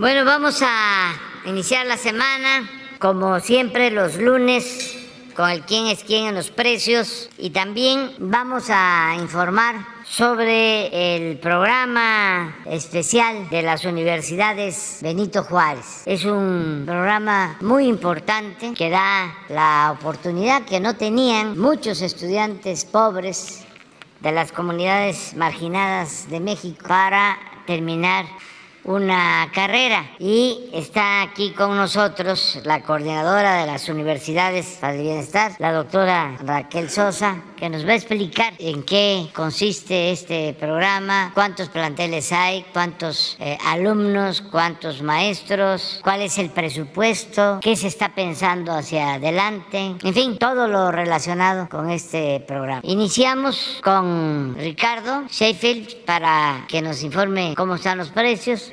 Bueno, vamos a iniciar la semana, como siempre, los lunes con el quién es quién en los precios y también vamos a informar sobre el programa especial de las universidades Benito Juárez. Es un programa muy importante que da la oportunidad que no tenían muchos estudiantes pobres de las comunidades marginadas de México para terminar una carrera y está aquí con nosotros la coordinadora de las universidades para el bienestar, la doctora Raquel Sosa, que nos va a explicar en qué consiste este programa, cuántos planteles hay, cuántos eh, alumnos, cuántos maestros, cuál es el presupuesto, qué se está pensando hacia adelante, en fin, todo lo relacionado con este programa. Iniciamos con Ricardo Sheffield para que nos informe cómo están los precios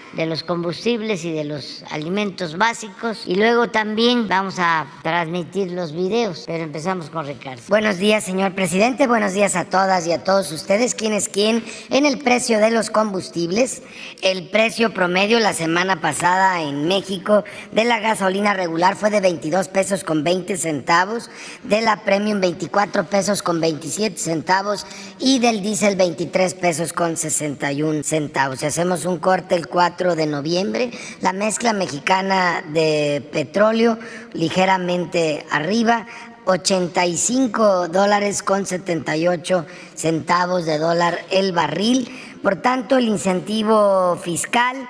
de los combustibles y de los alimentos básicos. Y luego también vamos a transmitir los videos, pero empezamos con Ricardo. Buenos días, señor presidente. Buenos días a todas y a todos ustedes. ¿Quién es quién? En el precio de los combustibles, el precio promedio la semana pasada en México de la gasolina regular fue de 22 pesos con 20 centavos, de la premium 24 pesos con 27 centavos y del diésel 23 pesos con 61 centavos. Si hacemos un corte el 4 de noviembre. La mezcla mexicana de petróleo ligeramente arriba, 85 dólares con 78 centavos de dólar el barril. Por tanto, el incentivo fiscal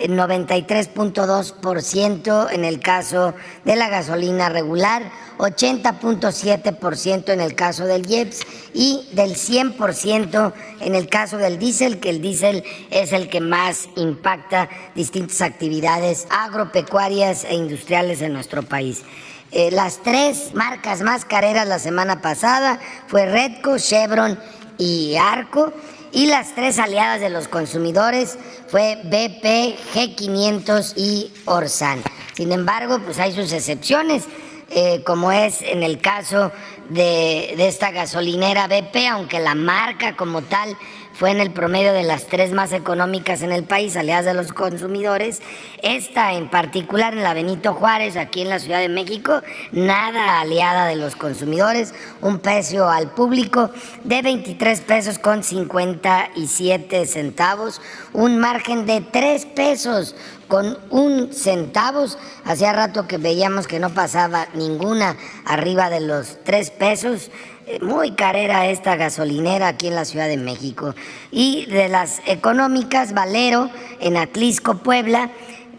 93.2% en el caso de la gasolina regular, 80.7% en el caso del IEPS y del 100% en el caso del diésel, que el diésel es el que más impacta distintas actividades agropecuarias e industriales en nuestro país. Eh, las tres marcas más careras la semana pasada fue Redco, Chevron y Arco y las tres aliadas de los consumidores fue BP, G500 y Orsan. Sin embargo, pues hay sus excepciones, eh, como es en el caso de, de esta gasolinera BP, aunque la marca como tal fue en el promedio de las tres más económicas en el país, aliadas de los consumidores. Esta en particular en la Benito Juárez, aquí en la Ciudad de México, nada aliada de los consumidores, un precio al público de 23 pesos con 57 centavos, un margen de 3 pesos con un centavos. Hacía rato que veíamos que no pasaba ninguna arriba de los 3 pesos muy carera esta gasolinera aquí en la Ciudad de México. Y de las económicas, Valero en Atlisco, Puebla,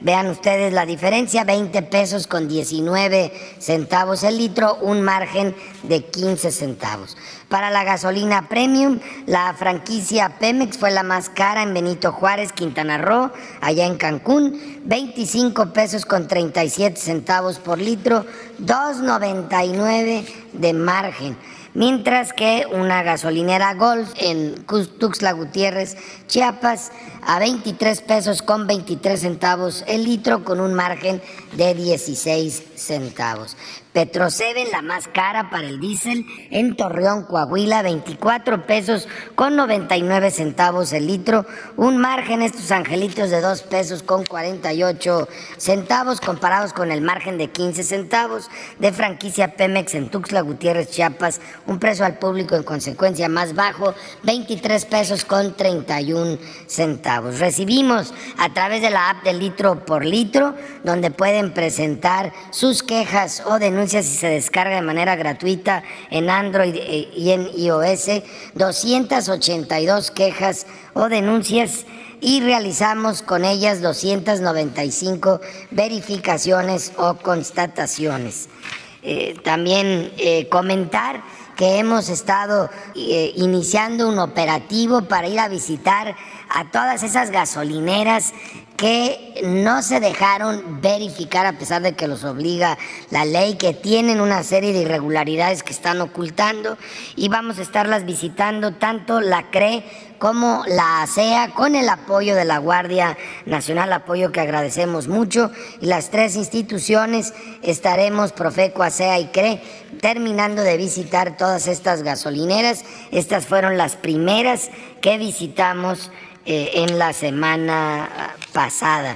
vean ustedes la diferencia, 20 pesos con 19 centavos el litro, un margen de 15 centavos. Para la gasolina premium, la franquicia Pemex fue la más cara en Benito Juárez, Quintana Roo, allá en Cancún, 25 pesos con 37 centavos por litro, 2.99 de margen mientras que una gasolinera Golf en Tuxtla Gutiérrez, Chiapas, a 23 pesos con 23 centavos el litro con un margen de 16 centavos. Petroseven, la más cara para el diésel, en Torreón, Coahuila, 24 pesos con 99 centavos el litro, un margen estos angelitos de 2 pesos con 48 centavos comparados con el margen de 15 centavos de franquicia Pemex en Tuxtla Gutiérrez, Chiapas, un precio al público en consecuencia más bajo, 23 pesos con 31 centavos. Recibimos a través de la app del litro por litro, donde pueden presentar sus quejas o denuncias si se descarga de manera gratuita en Android eh, y en iOS, 282 quejas o denuncias y realizamos con ellas 295 verificaciones o constataciones. Eh, también eh, comentar que hemos estado iniciando un operativo para ir a visitar a todas esas gasolineras que no se dejaron verificar a pesar de que los obliga la ley, que tienen una serie de irregularidades que están ocultando y vamos a estarlas visitando tanto la CRE como la ASEA con el apoyo de la Guardia Nacional, apoyo que agradecemos mucho y las tres instituciones estaremos, Profeco, ASEA y CRE, terminando de visitar todas estas gasolineras. Estas fueron las primeras que visitamos eh, en la semana pasada.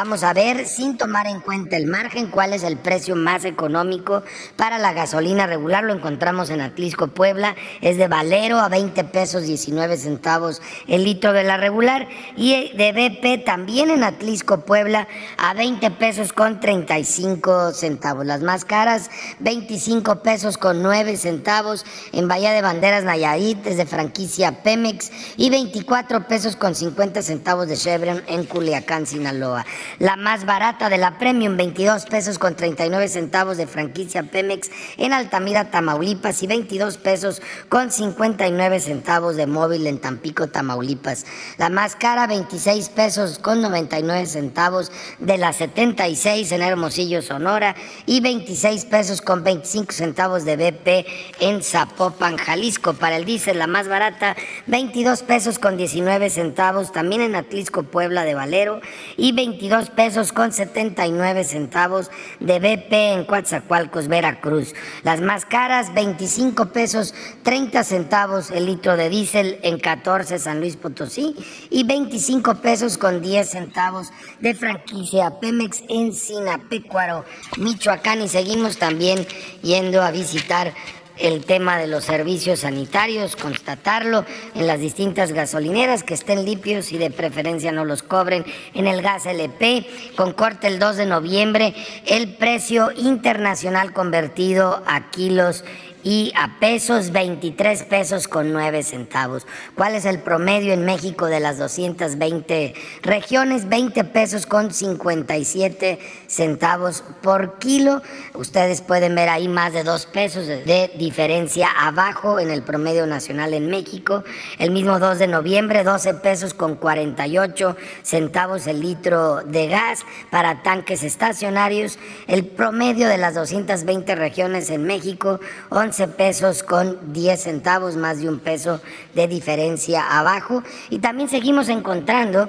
Vamos a ver, sin tomar en cuenta el margen, cuál es el precio más económico para la gasolina regular. Lo encontramos en Atlisco, Puebla. Es de Valero a 20 pesos 19 centavos el litro de la regular. Y de BP también en Atlisco, Puebla a 20 pesos con 35 centavos. Las más caras, 25 pesos con 9 centavos en Bahía de Banderas, Nayarit, desde franquicia Pemex. Y 24 pesos con 50 centavos de Chevron en Culiacán, Sinaloa. La más barata de la Premium, 22 pesos con 39 centavos de franquicia Pemex en Altamira, Tamaulipas y 22 pesos con 59 centavos de móvil en Tampico, Tamaulipas. La más cara, 26 pesos con 99 centavos de la 76 en Hermosillo, Sonora y 26 pesos con 25 centavos de BP en Zapopan, Jalisco. Para el diésel, la más barata, 22 pesos con 19 centavos también en Atlisco, Puebla de Valero y 22 pesos con 79 centavos de BP en Coatzacoalcos, Veracruz. Las más caras, 25 pesos 30 centavos el litro de diésel en 14 San Luis Potosí y 25 pesos con 10 centavos de franquicia Pemex en Sinapecuaro, Michoacán. Y seguimos también yendo a visitar el tema de los servicios sanitarios, constatarlo en las distintas gasolineras que estén limpios y de preferencia no los cobren en el gas LP. Con corte el 2 de noviembre, el precio internacional convertido a kilos y a pesos 23 pesos con 9 centavos. ¿Cuál es el promedio en México de las 220 regiones? 20 pesos con 57 centavos por kilo. Ustedes pueden ver ahí más de 2 pesos de diferencia abajo en el promedio nacional en México. El mismo 2 de noviembre, 12 pesos con 48 centavos el litro de gas para tanques estacionarios. El promedio de las 220 regiones en México, 11 pesos con 10 centavos, más de un peso de diferencia abajo. Y también seguimos encontrando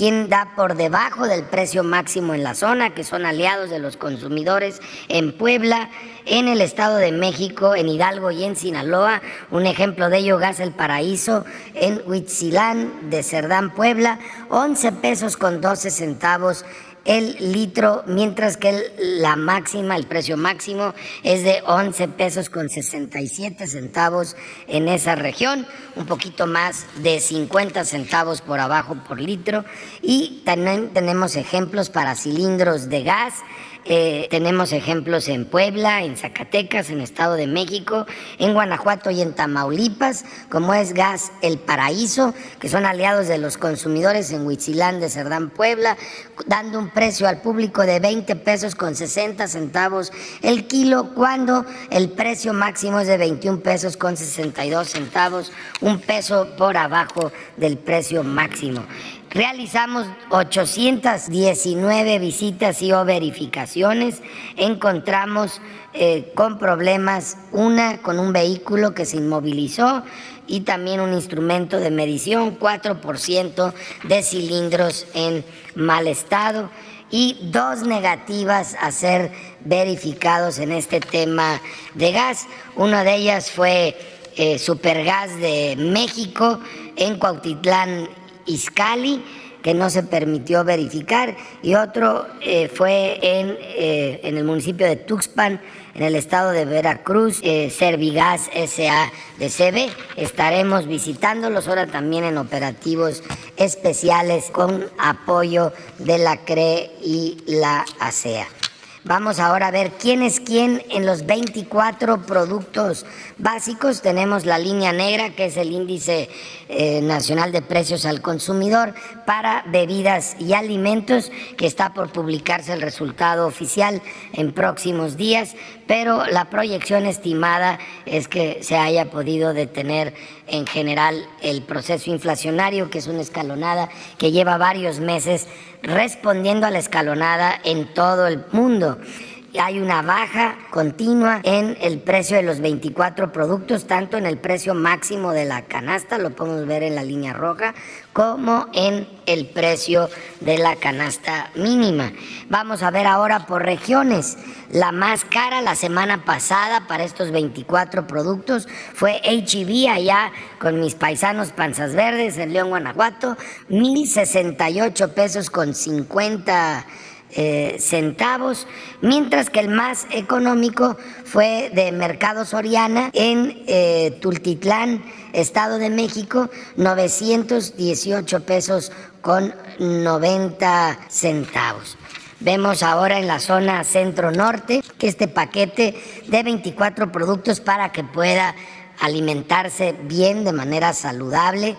quien da por debajo del precio máximo en la zona, que son aliados de los consumidores en Puebla, en el Estado de México, en Hidalgo y en Sinaloa. Un ejemplo de ello, Gas El Paraíso, en Huitzilán de Cerdán, Puebla, 11 pesos con 12 centavos el litro, mientras que la máxima, el precio máximo es de 11 pesos con 67 centavos en esa región, un poquito más de 50 centavos por abajo por litro. Y también tenemos ejemplos para cilindros de gas eh, tenemos ejemplos en Puebla, en Zacatecas, en Estado de México, en Guanajuato y en Tamaulipas, como es Gas El Paraíso, que son aliados de los consumidores en Huitzilán de Cerdán, Puebla, dando un precio al público de 20 pesos con 60 centavos el kilo, cuando el precio máximo es de 21 pesos con 62 centavos, un peso por abajo del precio máximo. Realizamos 819 visitas y o verificaciones. Encontramos eh, con problemas una con un vehículo que se inmovilizó y también un instrumento de medición, 4% de cilindros en mal estado y dos negativas a ser verificados en este tema de gas. Una de ellas fue eh, Supergas de México en Cuautitlán Iscali, que no se permitió verificar, y otro eh, fue en, eh, en, el municipio de Tuxpan, en el estado de Veracruz, eh, Servigas SA de CB. Estaremos visitándolos ahora también en operativos especiales con apoyo de la CRE y la ASEA. Vamos ahora a ver quién es quién en los 24 productos básicos. Tenemos la línea negra, que es el índice eh, nacional de precios al consumidor para bebidas y alimentos, que está por publicarse el resultado oficial en próximos días, pero la proyección estimada es que se haya podido detener en general el proceso inflacionario, que es una escalonada que lleva varios meses respondiendo a la escalonada en todo el mundo. Hay una baja continua en el precio de los 24 productos, tanto en el precio máximo de la canasta, lo podemos ver en la línea roja, como en el precio de la canasta mínima. Vamos a ver ahora por regiones. La más cara la semana pasada para estos 24 productos fue HEB allá con mis paisanos Panzas Verdes en León, Guanajuato, 1068 pesos con 50 eh, centavos, mientras que el más económico fue de Mercado Soriana en eh, Tultitlán, Estado de México, 918 pesos con 90 centavos. Vemos ahora en la zona centro-norte que este paquete de 24 productos para que pueda alimentarse bien de manera saludable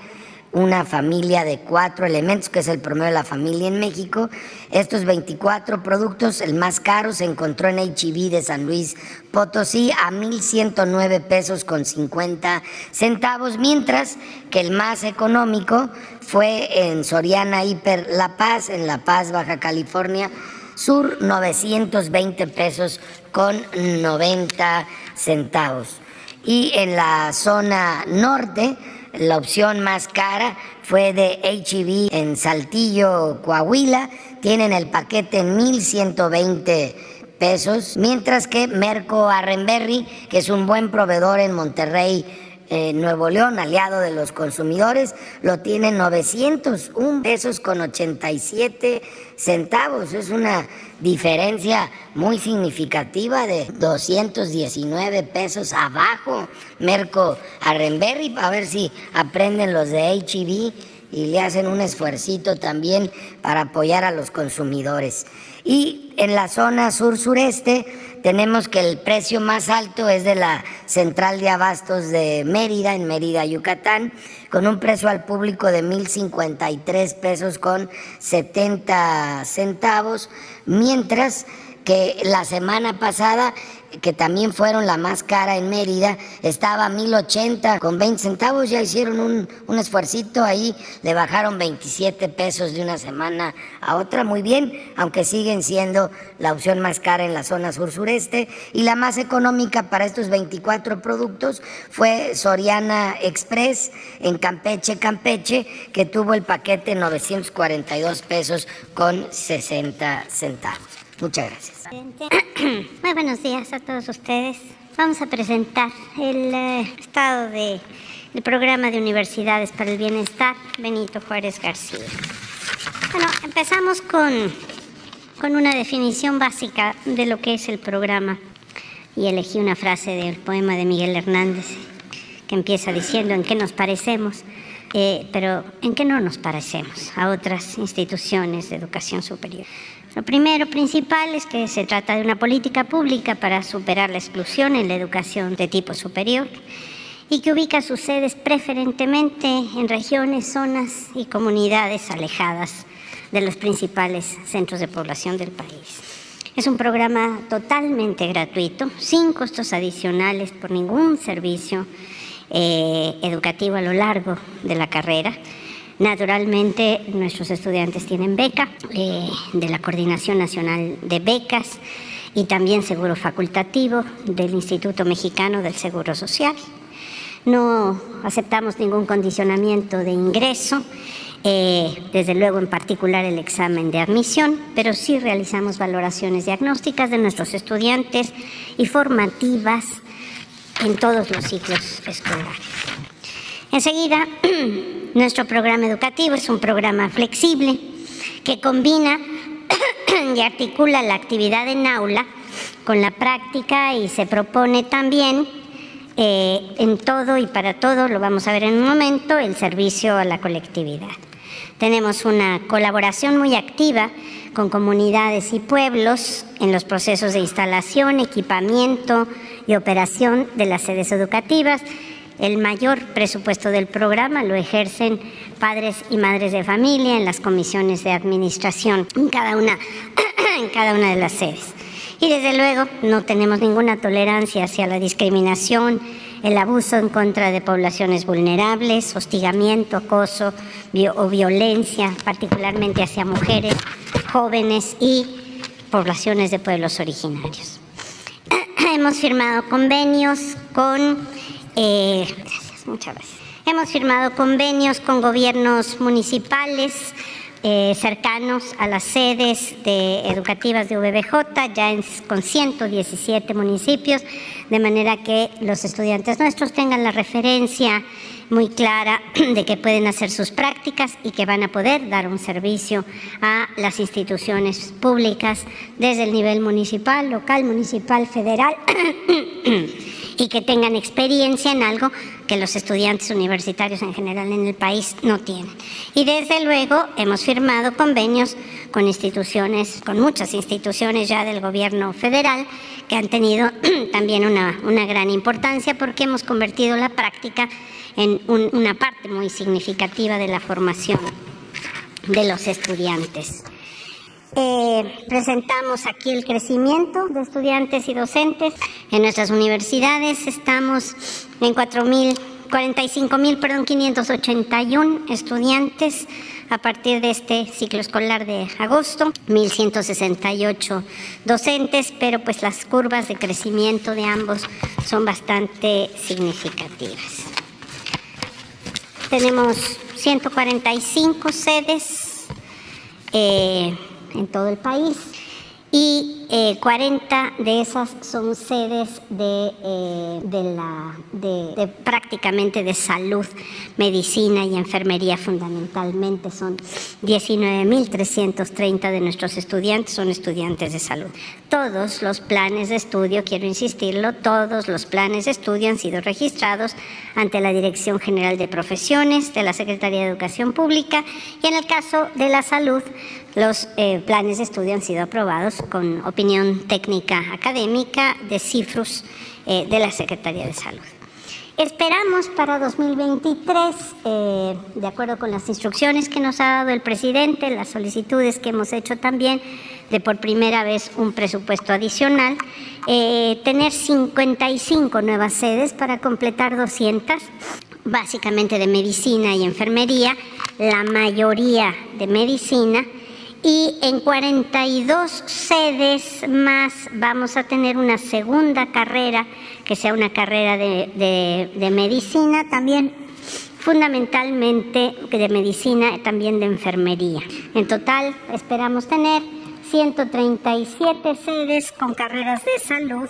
una familia de cuatro elementos, que es el promedio de la familia en México. Estos 24 productos, el más caro se encontró en HB e de San Luis Potosí a 1.109 pesos con 50 centavos, mientras que el más económico fue en Soriana Hiper La Paz, en La Paz, Baja California Sur, 920 pesos con 90 centavos. Y en la zona norte, la opción más cara fue de HEB en Saltillo, Coahuila. Tienen el paquete en 1120 pesos, mientras que Merco Arrenberry, que es un buen proveedor en Monterrey, eh, Nuevo León, aliado de los consumidores, lo tiene 901 pesos con 87 centavos. Es una diferencia muy significativa de 219 pesos abajo. Merco Arrenberry, a ver si aprenden los de HEB y le hacen un esfuercito también para apoyar a los consumidores. Y en la zona sur-sureste tenemos que el precio más alto es de la central de abastos de Mérida, en Mérida, Yucatán, con un precio al público de 1.053 pesos con 70 centavos, mientras que la semana pasada que también fueron la más cara en Mérida, estaba a 1080 con 20 centavos, ya hicieron un, un esfuercito ahí, le bajaron 27 pesos de una semana a otra, muy bien, aunque siguen siendo la opción más cara en la zona sur-sureste y la más económica para estos 24 productos fue Soriana Express en Campeche, Campeche, que tuvo el paquete 942 pesos con 60 centavos. Muchas gracias. Muy buenos días a todos ustedes. Vamos a presentar el eh, estado del programa de universidades para el bienestar Benito Juárez García. Bueno, empezamos con, con una definición básica de lo que es el programa y elegí una frase del poema de Miguel Hernández que empieza diciendo en qué nos parecemos, eh, pero en qué no nos parecemos a otras instituciones de educación superior. Lo primero principal es que se trata de una política pública para superar la exclusión en la educación de tipo superior y que ubica sus sedes preferentemente en regiones, zonas y comunidades alejadas de los principales centros de población del país. Es un programa totalmente gratuito, sin costos adicionales por ningún servicio eh, educativo a lo largo de la carrera Naturalmente, nuestros estudiantes tienen beca eh, de la Coordinación Nacional de Becas y también seguro facultativo del Instituto Mexicano del Seguro Social. No aceptamos ningún condicionamiento de ingreso, eh, desde luego en particular el examen de admisión, pero sí realizamos valoraciones diagnósticas de nuestros estudiantes y formativas en todos los ciclos escolares. Enseguida, nuestro programa educativo es un programa flexible que combina y articula la actividad en aula con la práctica y se propone también eh, en todo y para todo, lo vamos a ver en un momento, el servicio a la colectividad. Tenemos una colaboración muy activa con comunidades y pueblos en los procesos de instalación, equipamiento y operación de las sedes educativas el mayor presupuesto del programa lo ejercen padres y madres de familia en las comisiones de administración en cada una, en cada una de las sedes. Y desde luego no tenemos ninguna tolerancia hacia la discriminación, el abuso en contra de poblaciones vulnerables, hostigamiento, acoso o violencia, particularmente hacia mujeres, jóvenes y poblaciones de pueblos originarios. Hemos firmado convenios con... Eh, gracias, muchas gracias. Hemos firmado convenios con gobiernos municipales, eh, cercanos a las sedes de educativas de VBJ, ya con 117 municipios, de manera que los estudiantes nuestros tengan la referencia muy clara de que pueden hacer sus prácticas y que van a poder dar un servicio a las instituciones públicas desde el nivel municipal, local, municipal, federal y que tengan experiencia en algo que los estudiantes universitarios en general en el país no tienen. Y desde luego hemos firmado convenios con instituciones, con muchas instituciones ya del gobierno federal que han tenido también una, una gran importancia porque hemos convertido la práctica en una parte muy significativa de la formación de los estudiantes. Eh, presentamos aquí el crecimiento de estudiantes y docentes. En nuestras universidades estamos en 45.581 estudiantes a partir de este ciclo escolar de agosto, 1.168 docentes, pero pues las curvas de crecimiento de ambos son bastante significativas. Tenemos 145 sedes. Eh, en todo el país. Y 40 eh, de esas son sedes de, eh, de, la, de, prácticamente de salud, medicina y enfermería fundamentalmente. Son 19.330 de nuestros estudiantes son estudiantes de salud. Todos los planes de estudio, quiero insistirlo, todos los planes de estudio han sido registrados ante la Dirección General de Profesiones de la Secretaría de Educación Pública y en el caso de la salud, los eh, planes de estudio han sido aprobados con opinión técnica académica de CIFRUS eh, de la Secretaría de Salud. Esperamos para 2023, eh, de acuerdo con las instrucciones que nos ha dado el presidente, las solicitudes que hemos hecho también de por primera vez un presupuesto adicional, tener 55 nuevas sedes para completar 200, básicamente de medicina y enfermería, la mayoría de medicina y en 42 sedes más vamos a tener una segunda carrera, que sea una carrera de, medicina también fundamentalmente de medicina, también de enfermería. En total esperamos tener 137 sedes con carreras de salud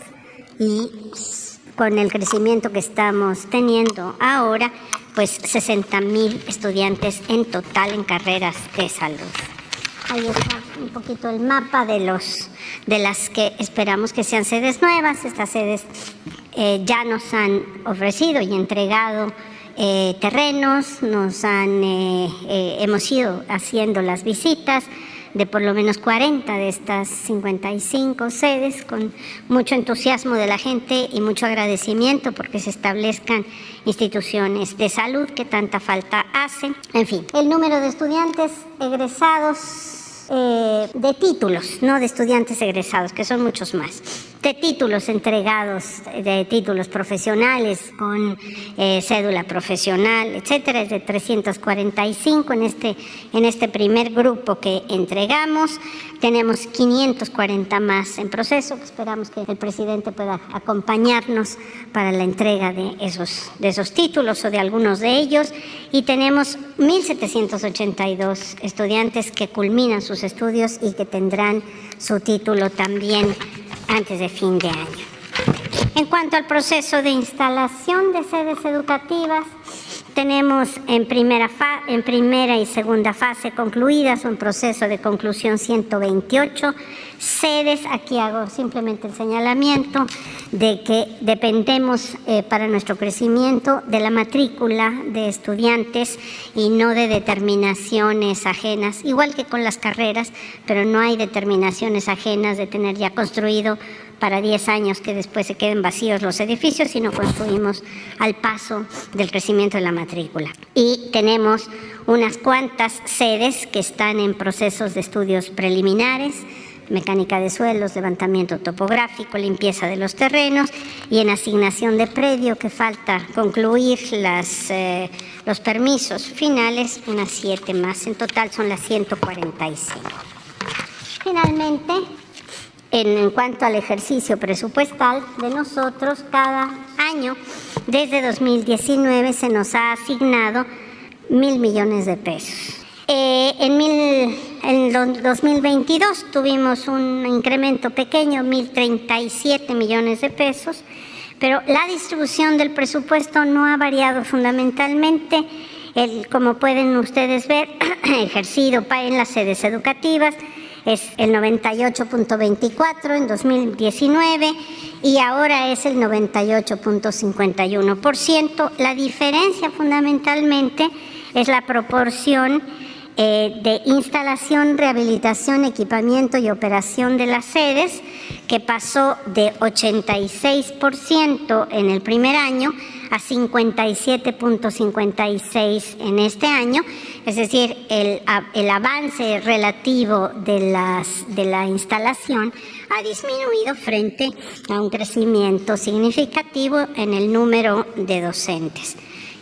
y con el crecimiento que estamos teniendo ahora, pues 60 mil estudiantes en total en carreras de salud. Ahí está un poquito el mapa de los de las que esperamos que sean sedes nuevas. Estas sedes eh, ya nos han ofrecido y entregado eh, terrenos, nos han eh, hemos ido haciendo las visitas de por lo menos 40 de estas 55 sedes con mucho entusiasmo de la gente y mucho agradecimiento porque se establezcan instituciones de salud que tanta falta hacen. En fin, el número de estudiantes egresados eh, de títulos, no de estudiantes egresados, que son muchos más, de títulos entregados, de títulos profesionales con eh, cédula profesional, etcétera, es de 345 en este, en este primer grupo que entregamos. Tenemos 540 más en proceso, esperamos que el presidente pueda acompañarnos para la entrega de esos, de esos títulos o de algunos de ellos. Y tenemos 1.782 estudiantes que culminan sus estudios y que tendrán su título también antes de fin de año. En cuanto al proceso de instalación de sedes educativas, tenemos en primera, en primera y segunda fase concluidas un proceso de conclusión 128 sedes. Aquí hago simplemente el señalamiento de que dependemos eh, para nuestro crecimiento de la matrícula de estudiantes y no de determinaciones ajenas, igual que con las carreras, pero no hay determinaciones ajenas de tener ya construido para 10 años que después se queden vacíos los edificios, sino construimos al paso del crecimiento de la matrícula. Y tenemos unas cuantas sedes que están en procesos de estudios preliminares, mecánica de suelos, levantamiento topográfico, limpieza de los terrenos y en asignación de predio que falta concluir las, eh, los permisos finales, unas siete más. En total son las 145. Finalmente, en, cuanto al ejercicio presupuestal de nosotros, cada año desde 2019 se nos ha asignado mil millones de pesos. Eh, en, mil, en 2022 tuvimos un incremento pequeño, 1.037 millones de pesos, pero la distribución del presupuesto no ha variado fundamentalmente. El, como pueden ustedes ver, ejercido en las sedes educativas, es el 98.24 en 2019 y ahora es el 98.51%. La diferencia fundamentalmente es la proporción eh, de instalación, rehabilitación, equipamiento y operación de las sedes, que pasó de 86% en el primer año a 57.56 en este año, es decir, el, el avance relativo de, de la instalación ha disminuido frente a un crecimiento significativo en el número de docentes.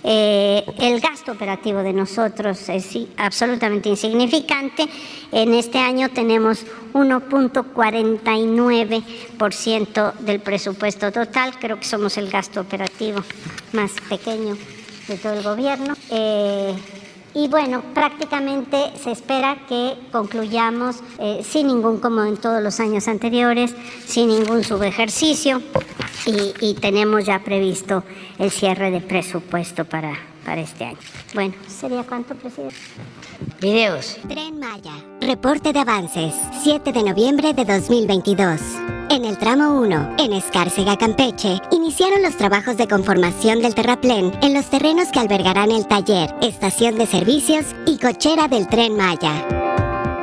Eh, el gasto operativo de nosotros es absolutamente insignificante. En este año tenemos 1.49% del presupuesto total. Creo que somos el gasto operativo más pequeño de todo el gobierno. Eh, y bueno, prácticamente se espera que concluyamos eh, sin ningún, como en todos los años anteriores, sin ningún subejercicio y, y tenemos ya previsto el cierre de presupuesto para, para este año. Bueno, ¿sería cuánto, presidente? Videos. Tren Maya. Reporte de avances. 7 de noviembre de 2022. En el tramo 1, en Escárcega, Campeche, iniciaron los trabajos de conformación del terraplén en los terrenos que albergarán el taller, estación de servicios y cochera del tren Maya.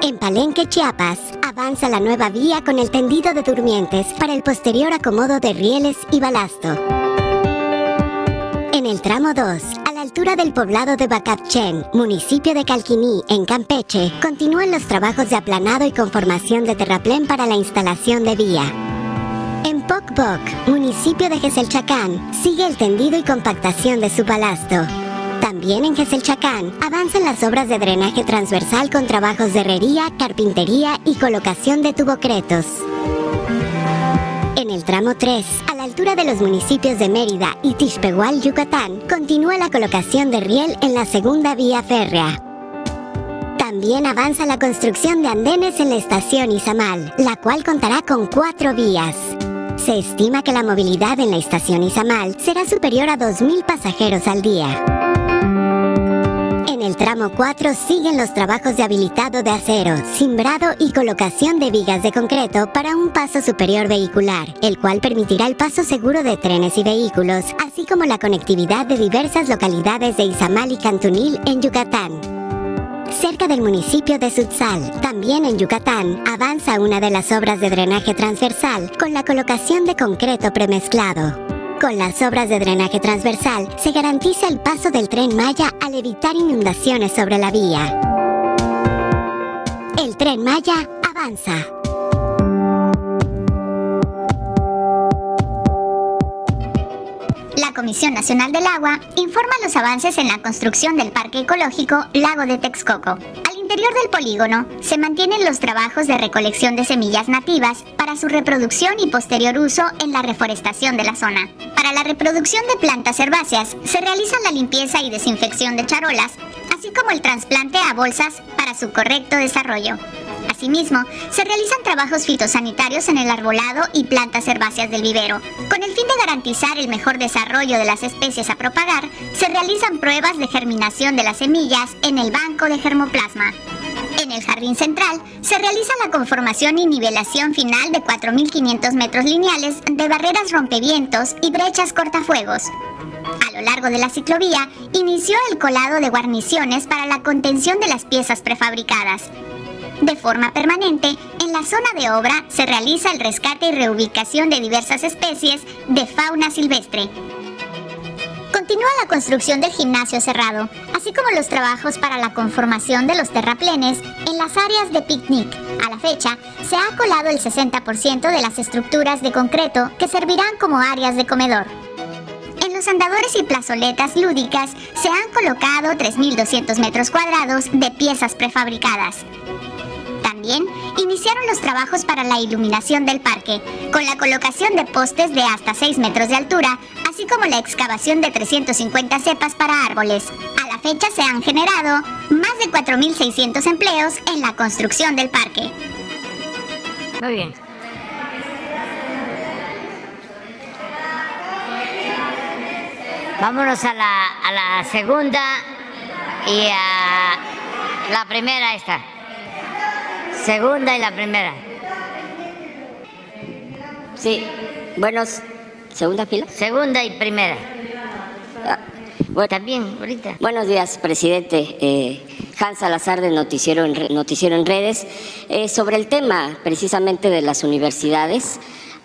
En Palenque, Chiapas, avanza la nueva vía con el tendido de durmientes para el posterior acomodo de rieles y balasto. En el tramo 2, a la altura del poblado de Bacapchen, municipio de Calquiní, en Campeche, continúan los trabajos de aplanado y conformación de terraplén para la instalación de vía. En Pocboc, municipio de Geselchacán, sigue el tendido y compactación de su balasto. También en Geselchacán avanzan las obras de drenaje transversal con trabajos de herrería, carpintería y colocación de tubocretos. En el tramo 3, a la altura de los municipios de Mérida y Tishpehual, Yucatán, continúa la colocación de riel en la segunda vía férrea. También avanza la construcción de andenes en la estación Izamal, la cual contará con cuatro vías. Se estima que la movilidad en la estación Izamal será superior a 2.000 pasajeros al día. El tramo 4 siguen los trabajos de habilitado de acero, cimbrado y colocación de vigas de concreto para un paso superior vehicular, el cual permitirá el paso seguro de trenes y vehículos, así como la conectividad de diversas localidades de Izamal y Cantunil en Yucatán. Cerca del municipio de Sutzal, también en Yucatán, avanza una de las obras de drenaje transversal con la colocación de concreto premezclado. Con las obras de drenaje transversal se garantiza el paso del tren Maya al evitar inundaciones sobre la vía. El tren Maya avanza. Comisión Nacional del Agua informa los avances en la construcción del Parque Ecológico Lago de Texcoco, interior del polígono se mantienen los trabajos de recolección de semillas nativas para su reproducción y posterior uso en la reforestación de la zona. Para la reproducción de plantas herbáceas se realiza la limpieza y desinfección de charolas, así como el trasplante a bolsas para su correcto desarrollo. Asimismo, se realizan trabajos fitosanitarios en el arbolado y plantas herbáceas del vivero. Con el fin de garantizar el mejor desarrollo de las especies a propagar, se realizan pruebas de germinación de las semillas en el banco de germoplasma. En el jardín central se realiza la conformación y nivelación final de 4.500 metros lineales de barreras rompevientos y brechas cortafuegos. A lo largo de la ciclovía inició el colado de guarniciones para la contención de las piezas prefabricadas, de forma permanente, en la zona de obra se realiza el rescate y reubicación de diversas especies de fauna silvestre. Continúa la construcción del gimnasio cerrado, así como los trabajos para la conformación de los terraplenes en las áreas de picnic. A la fecha, se ha colado el 60% de las estructuras de concreto que servirán como áreas de comedor. En los andadores y plazoletas lúdicas se han colocado 3.200 metros cuadrados de piezas prefabricadas También iniciaron los trabajos para la iluminación del parque, con la colocación de postes de hasta 6 metros de altura, así como la excavación de 350 cepas para árboles. A la fecha se han generado más de 4.600 empleos en la construcción del parque. Muy bien. Vámonos a la, a la segunda y a la primera esta. Segunda y la primera. Sí, buenos, segunda fila. Segunda y primera. Ah, bueno, También, ahorita. Buenos días, presidente. Eh, Hans Salazar de Noticiero en, Re- Noticiero en Redes. Eh, sobre el tema precisamente de las universidades,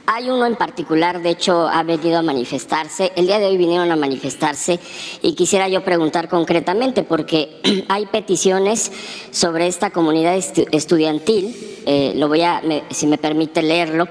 hay uno en particular, de hecho, ha venido a manifestarse. El día de hoy vinieron a manifestarse y quisiera yo preguntar concretamente, porque hay peticiones sobre esta comunidad estu- estudiantil. eh, lo voy a, me- si me permite leerlo.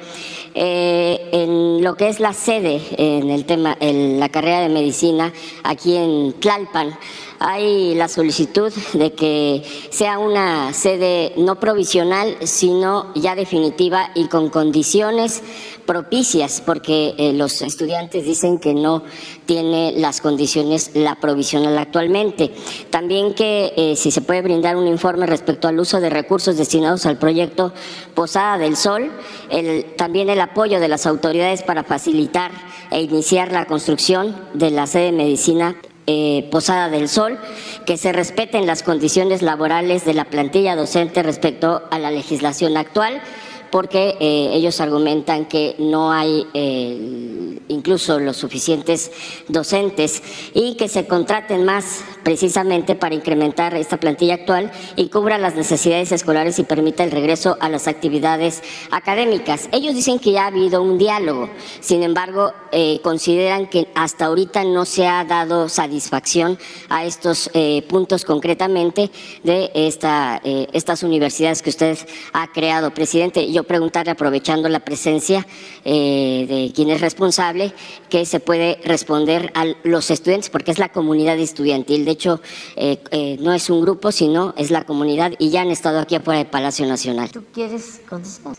eh, en lo que es la sede en el tema, en la carrera de medicina aquí en Tlalpan, hay la solicitud de que sea una sede no provisional, sino ya definitiva y con condiciones propicias, porque eh, los estudiantes dicen que no tiene las condiciones la provisional actualmente. También que eh, si se puede brindar un informe respecto al uso de recursos destinados al proyecto Posada del Sol, el- también el apoyo de las autoridades para facilitar e iniciar la construcción de la sede de medicina eh, Posada del Sol, que se respeten las condiciones laborales de la plantilla docente respecto a la legislación actual, porque eh, ellos argumentan que no hay eh, incluso los suficientes docentes y que se contraten más precisamente para incrementar esta plantilla actual y cubra las necesidades escolares y permita el regreso a las actividades académicas. Ellos dicen que ya ha habido un diálogo, sin embargo, eh, consideran que hasta ahorita no se ha dado satisfacción a estos puntos concretamente de esta, estas universidades que usted ha creado, presidente. Yo preguntarle, aprovechando la presencia eh, de quien es responsable, que se puede responder a los estudiantes, porque es la comunidad estudiantil. De hecho, eh, eh, no es un grupo, sino es la comunidad y ya han estado aquí afuera del Palacio Nacional. ¿Tú quieres contestar?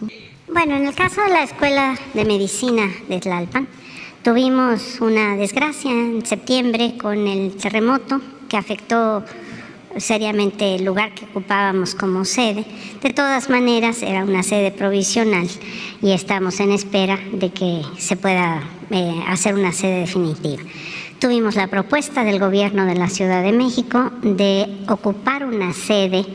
Bueno, en el caso de la Escuela de Medicina de Tlalpan, tuvimos una desgracia en septiembre con el terremoto que afectó seriamente el lugar que ocupábamos como sede. De todas maneras, era una sede provisional y estamos en espera de que se pueda eh, hacer una sede definitiva. Tuvimos la propuesta del gobierno de la Ciudad de México de ocupar una sede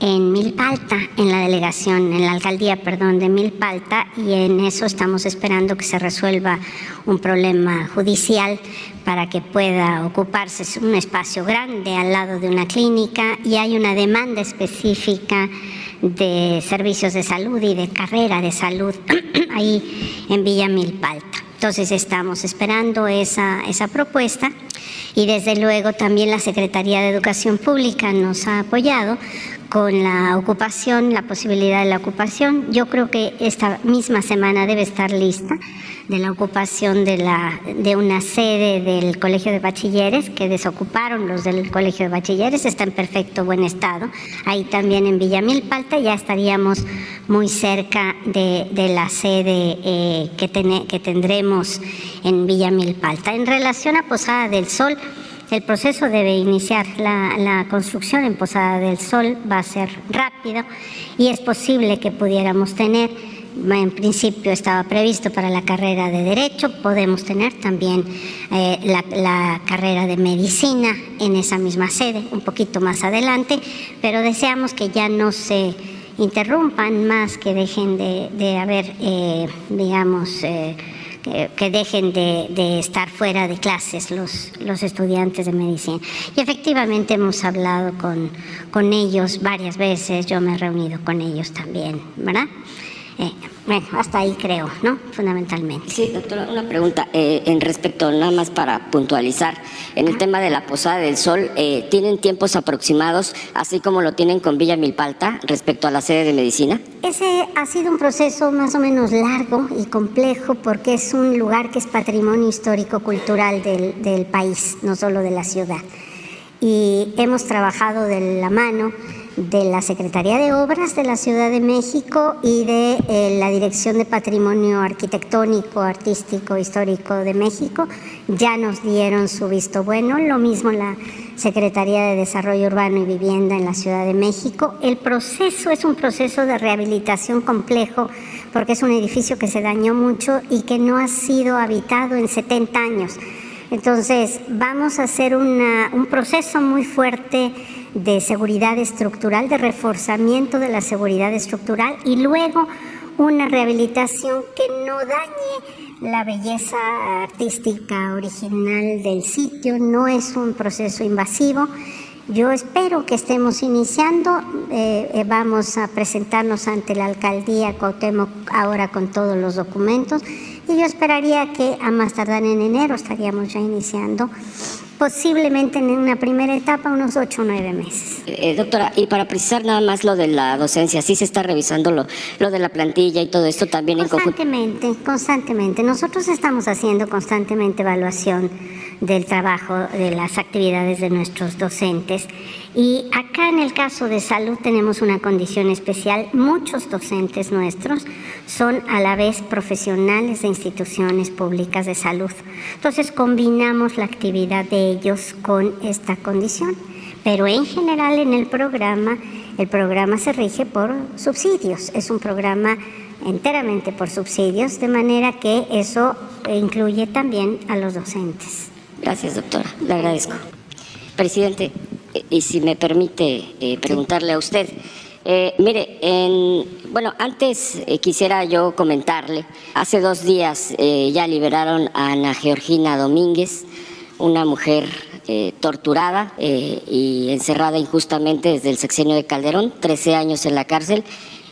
en Milpalta, en la delegación, en la alcaldía, perdón, de Milpalta, y en eso estamos esperando que se resuelva un problema judicial para que pueda ocuparse Es un espacio grande al lado de una clínica y hay una demanda específica de servicios de salud y de carrera de salud ahí en Villa Milpalta. Entonces estamos esperando esa, esa propuesta y desde luego también la Secretaría de Educación Pública nos ha apoyado con la ocupación, la posibilidad de la ocupación. Yo creo que esta misma semana debe estar lista de la ocupación de, la, de una sede del Colegio de Bachilleres que desocuparon los del Colegio de Bachilleres, está en perfecto buen estado. Ahí también en Villamilpalta ya estaríamos muy cerca de, de la sede eh, que, tene- que tendremos en Villamilpalta. En relación a Posada del Sol, el proceso debe iniciar. La, construcción en Posada del Sol va a ser rápido y es posible que pudiéramos tener, en principio estaba previsto para la carrera de Derecho, podemos tener también eh, la, carrera de Medicina en esa misma sede, un poquito más adelante, pero deseamos que ya no se interrumpan más, que dejen de, de haber, eh, digamos, eh, que, dejen de, de estar fuera de clases los, los estudiantes de medicina. Y efectivamente hemos hablado con, con ellos varias veces, yo me he reunido con ellos también, ¿verdad? Eh, bueno, hasta ahí creo, ¿no? Fundamentalmente. Sí, doctora, una pregunta eh, en respecto, nada más para puntualizar, en el tema de la Posada del Sol, eh, ¿tienen tiempos aproximados, así como lo tienen con Villa Milpalta, respecto a la sede de medicina? Ese ha sido un proceso más o menos largo y complejo porque es un lugar que es patrimonio histórico-cultural del, del país, no solo de la ciudad. Y hemos trabajado de la mano de la Secretaría de Obras de la Ciudad de México y de eh, la Dirección de Patrimonio Arquitectónico, Artístico, Histórico de México. Ya nos dieron su visto bueno, lo mismo la Secretaría de Desarrollo Urbano y Vivienda en la Ciudad de México. El proceso es un proceso de rehabilitación complejo porque es un edificio que se dañó mucho y que no ha sido habitado en 70 años. Entonces, vamos a hacer un proceso muy fuerte de seguridad estructural, de reforzamiento de la seguridad estructural y luego una rehabilitación que no dañe la belleza artística original del sitio, no es un proceso invasivo. Yo espero que estemos iniciando, eh, eh, vamos a presentarnos ante la alcaldía Cuauhtémoc ahora con todos los documentos y yo esperaría que a más tardar en enero estaríamos ya iniciando posiblemente en una primera etapa unos ocho o nueve meses. Eh, doctora, y para precisar nada más lo de la docencia, ¿sí se está revisando lo, lo de la plantilla y todo esto también en Constantemente, constantemente. Nosotros estamos haciendo constantemente evaluación del trabajo, de las actividades de nuestros docentes. Y acá en el caso de salud tenemos una condición especial. Muchos docentes nuestros son a la vez profesionales de instituciones públicas de salud. Entonces combinamos la actividad de ellos con esta condición. Pero en general en el programa, el programa se rige por subsidios. Es un programa enteramente por subsidios, de manera que eso incluye también a los docentes. Gracias, doctora. Le agradezco. Presidente, y si me permite eh, preguntarle a usted, eh, mire, en, bueno, antes eh, quisiera yo comentarle, hace dos días ya liberaron a Ana Georgina Domínguez, una mujer torturada y encerrada injustamente desde el sexenio de Calderón, 13 años en la cárcel,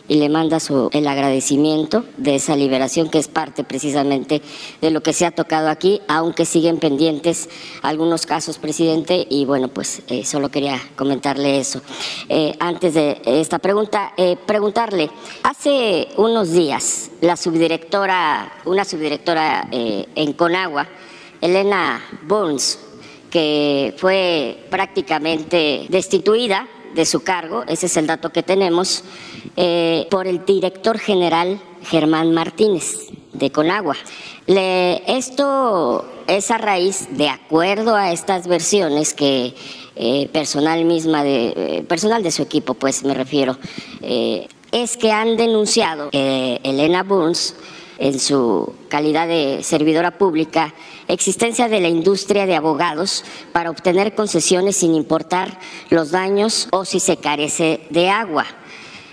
y le manda su, el agradecimiento de esa liberación que es parte precisamente de lo que se ha tocado aquí, aunque siguen pendientes algunos casos, presidente, y bueno, pues eh, solo quería comentarle eso. Eh, antes de esta pregunta, eh, preguntarle, hace unos días la subdirectora, una subdirectora en Conagua, Elena Burns, que fue prácticamente destituida, de su cargo, ese es el dato que tenemos, eh, por el director general Germán Martínez de Conagua. esto es a raíz, de acuerdo a estas versiones que eh, personal misma de eh, personal de su equipo, pues me refiero, es que han denunciado que Elena Burns en su calidad de servidora pública, existencia de la industria de abogados para obtener concesiones sin importar los daños o si se carece de agua.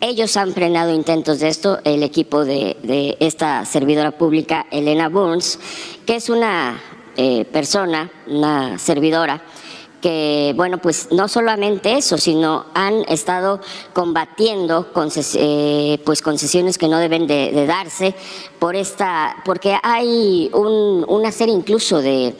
Ellos han frenado intentos de esto, el equipo de, esta servidora pública, Elena Burns, que es una eh, persona, una servidora, que, bueno, pues no solamente eso, sino han estado combatiendo eh, pues concesiones que no deben de, darse por esta, porque hay una serie incluso de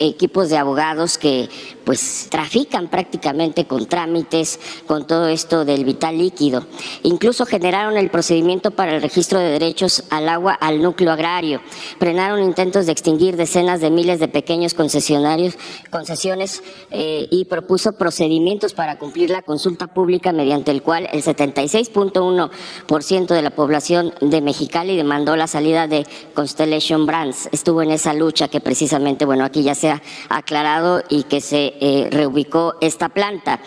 equipos de abogados que pues trafican prácticamente con trámites, con todo esto del vital líquido. Incluso generaron el procedimiento para el registro de derechos al agua al núcleo agrario. Frenaron intentos de extinguir decenas de miles de pequeños concesionarios, concesiones eh, y propuso procedimientos para cumplir la consulta pública mediante el cual el 76.1% de la población de Mexicali demandó la salida de Constellation Brands. Estuvo en esa lucha que precisamente, bueno, aquí ya se ha aclarado y que se reubicó esta planta.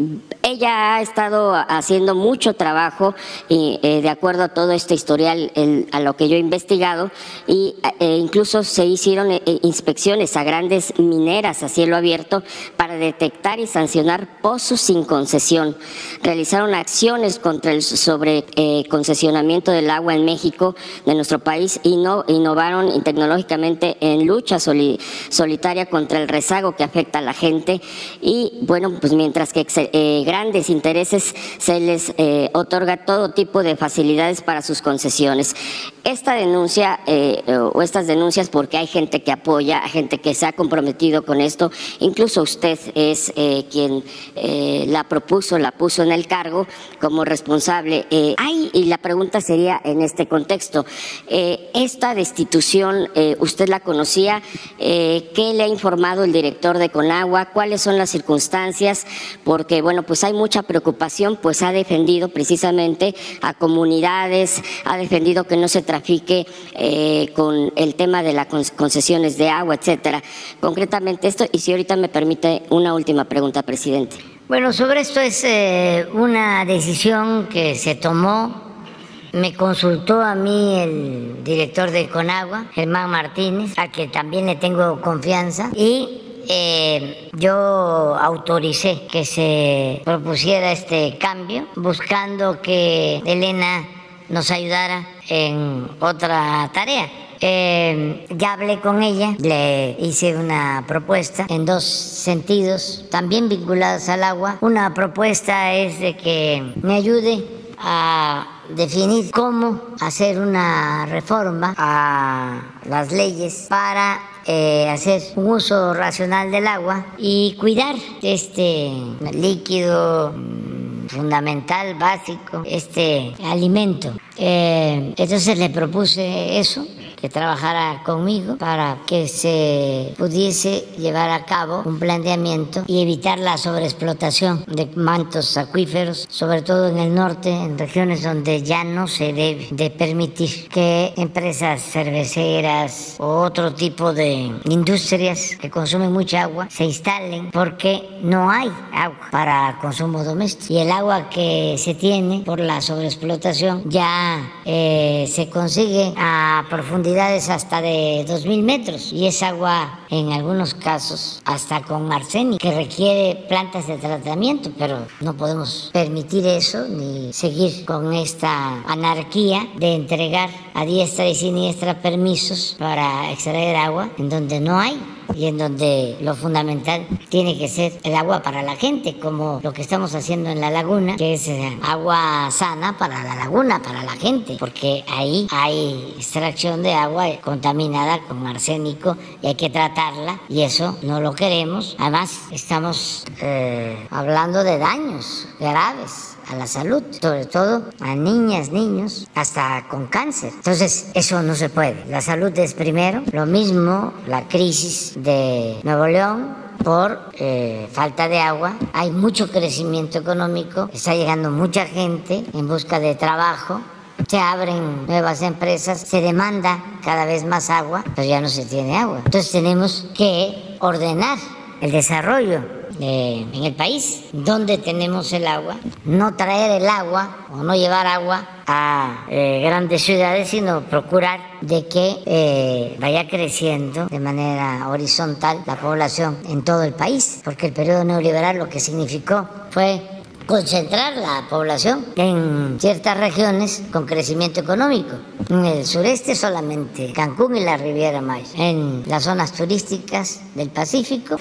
Eh, ella ha estado haciendo mucho trabajo y, eh, de acuerdo a todo este historial, a lo que yo he investigado, y e incluso se hicieron eh, inspecciones a grandes mineras a cielo abierto para detectar y sancionar pozos sin concesión. Realizaron acciones contra el sobre concesionamiento del agua en México, de nuestro país, y no, innovaron tecnológicamente en lucha solitaria contra el rezago que afecta a la gente. Y bueno, pues mientras que grandes intereses se les eh, otorga todo tipo de facilidades para sus concesiones. Esta denuncia eh, o estas denuncias porque hay gente que apoya, gente que se ha comprometido con esto, incluso usted es eh, quien eh, la propuso, la puso en el cargo como responsable. hay, y la pregunta sería en este contexto, esta destitución, ¿usted la conocía? ¿Qué le ha informado el director de Conagua? ¿Cuáles son las circunstancias? Porque, bueno, pues hay mucha preocupación, pues ha defendido precisamente a comunidades, ha defendido que no se trafique con el tema de las concesiones de agua, etcétera. Concretamente esto, y si ahorita me permite una última pregunta, presidente. Bueno, sobre esto es eh, una decisión que se tomó. Me consultó a mí el director de Conagua, Germán Martínez, a que también le tengo confianza, y eh, yo autoricé que se propusiera este cambio, buscando que Elena nos ayudara en otra tarea eh, ya hablé con ella, le hice una propuesta en dos sentidos, también vinculados al agua. Una propuesta es de que me ayude a definir cómo hacer una reforma a las leyes para eh, hacer un uso racional del agua y cuidar este líquido mm, fundamental, básico, este alimento. Eh, entonces le propuse eso que trabajara conmigo para que se pudiese llevar a cabo un planteamiento y evitar la sobreexplotación de mantos acuíferos, sobre todo en el norte, en regiones donde ya no se debe de permitir que empresas cerveceras o otro tipo de industrias que consumen mucha agua se instalen porque no hay agua para consumo doméstico. Y el agua que se tiene por la sobreexplotación ya eh, se consigue a profundidad hasta de 2.000 metros y es agua en algunos casos hasta con arsénico que requiere plantas de tratamiento, pero no podemos permitir eso ni seguir con esta anarquía de entregar a diestra y siniestra permisos para extraer agua en donde no hay y en donde lo fundamental tiene que ser el agua para la gente, como lo que estamos haciendo en la laguna, que es eh, agua sana para la laguna, para la gente, porque ahí hay extracción de agua contaminada con arsénico y hay que tratarla y eso no lo queremos. Además, estamos eh, hablando de daños graves a la salud, sobre todo a niñas, niños, hasta con cáncer. Entonces, eso no se puede. La salud es primero. Lo mismo la crisis de Nuevo León, por eh, falta de agua. Hay mucho crecimiento económico, está llegando mucha gente en busca de trabajo. Se abren nuevas empresas, se demanda cada vez más agua, pero ya no se tiene agua. Entonces tenemos que ordenar el desarrollo en el país donde tenemos el agua, no traer el agua o no llevar agua a eh, grandes ciudades, sino procurar de que eh, vaya creciendo de manera horizontal la población en todo el país, porque el periodo neoliberal lo que significó fue concentrar la población en ciertas regiones con crecimiento económico. En el sureste solamente Cancún y la Riviera Maya. En las zonas turísticas del Pacífico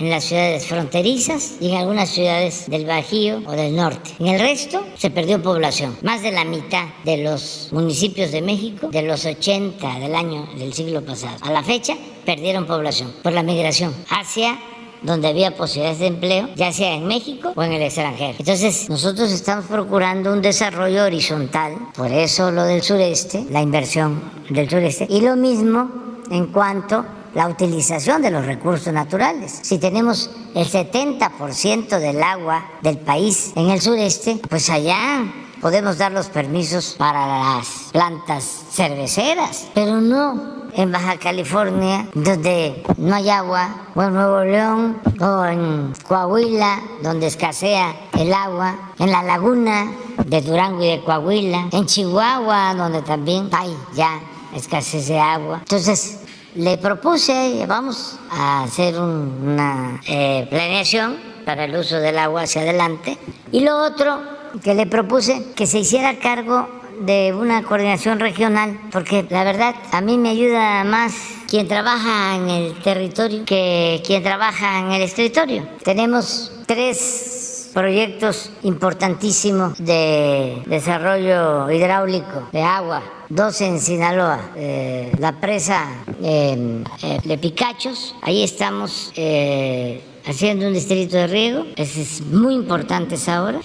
en las ciudades fronterizas y en algunas ciudades del Bajío o del norte. En el resto se perdió población. Más de la mitad de los municipios de México, de los 80 del año del siglo pasado, a la fecha perdieron población por la migración hacia donde había posibilidades de empleo, ya sea en México o en el extranjero. Entonces, nosotros estamos procurando un desarrollo horizontal, por eso lo del sureste, la inversión del sureste, y lo mismo en cuanto la utilización de los recursos naturales. Si tenemos el 70% del agua del país en el sureste, pues allá podemos dar los permisos para las plantas cerveceras, pero no en Baja California, donde no hay agua, o en Nuevo León, o en Coahuila, donde escasea el agua, en la laguna de Durango y de Coahuila, en Chihuahua, donde también hay ya escasez de agua. Entonces, le propuse, vamos a hacer una eh, planeación para el uso del agua hacia adelante. Y lo otro que le propuse, que se hiciera cargo de una coordinación regional, porque la verdad a mí me ayuda más quien trabaja en el territorio que quien trabaja en el escritorio. Tenemos tres proyectos importantísimos de desarrollo hidráulico de agua dos en Sinaloa, eh, la presa eh, de Picachos, ahí estamos eh, haciendo un distrito de riego, es muy importante esa obra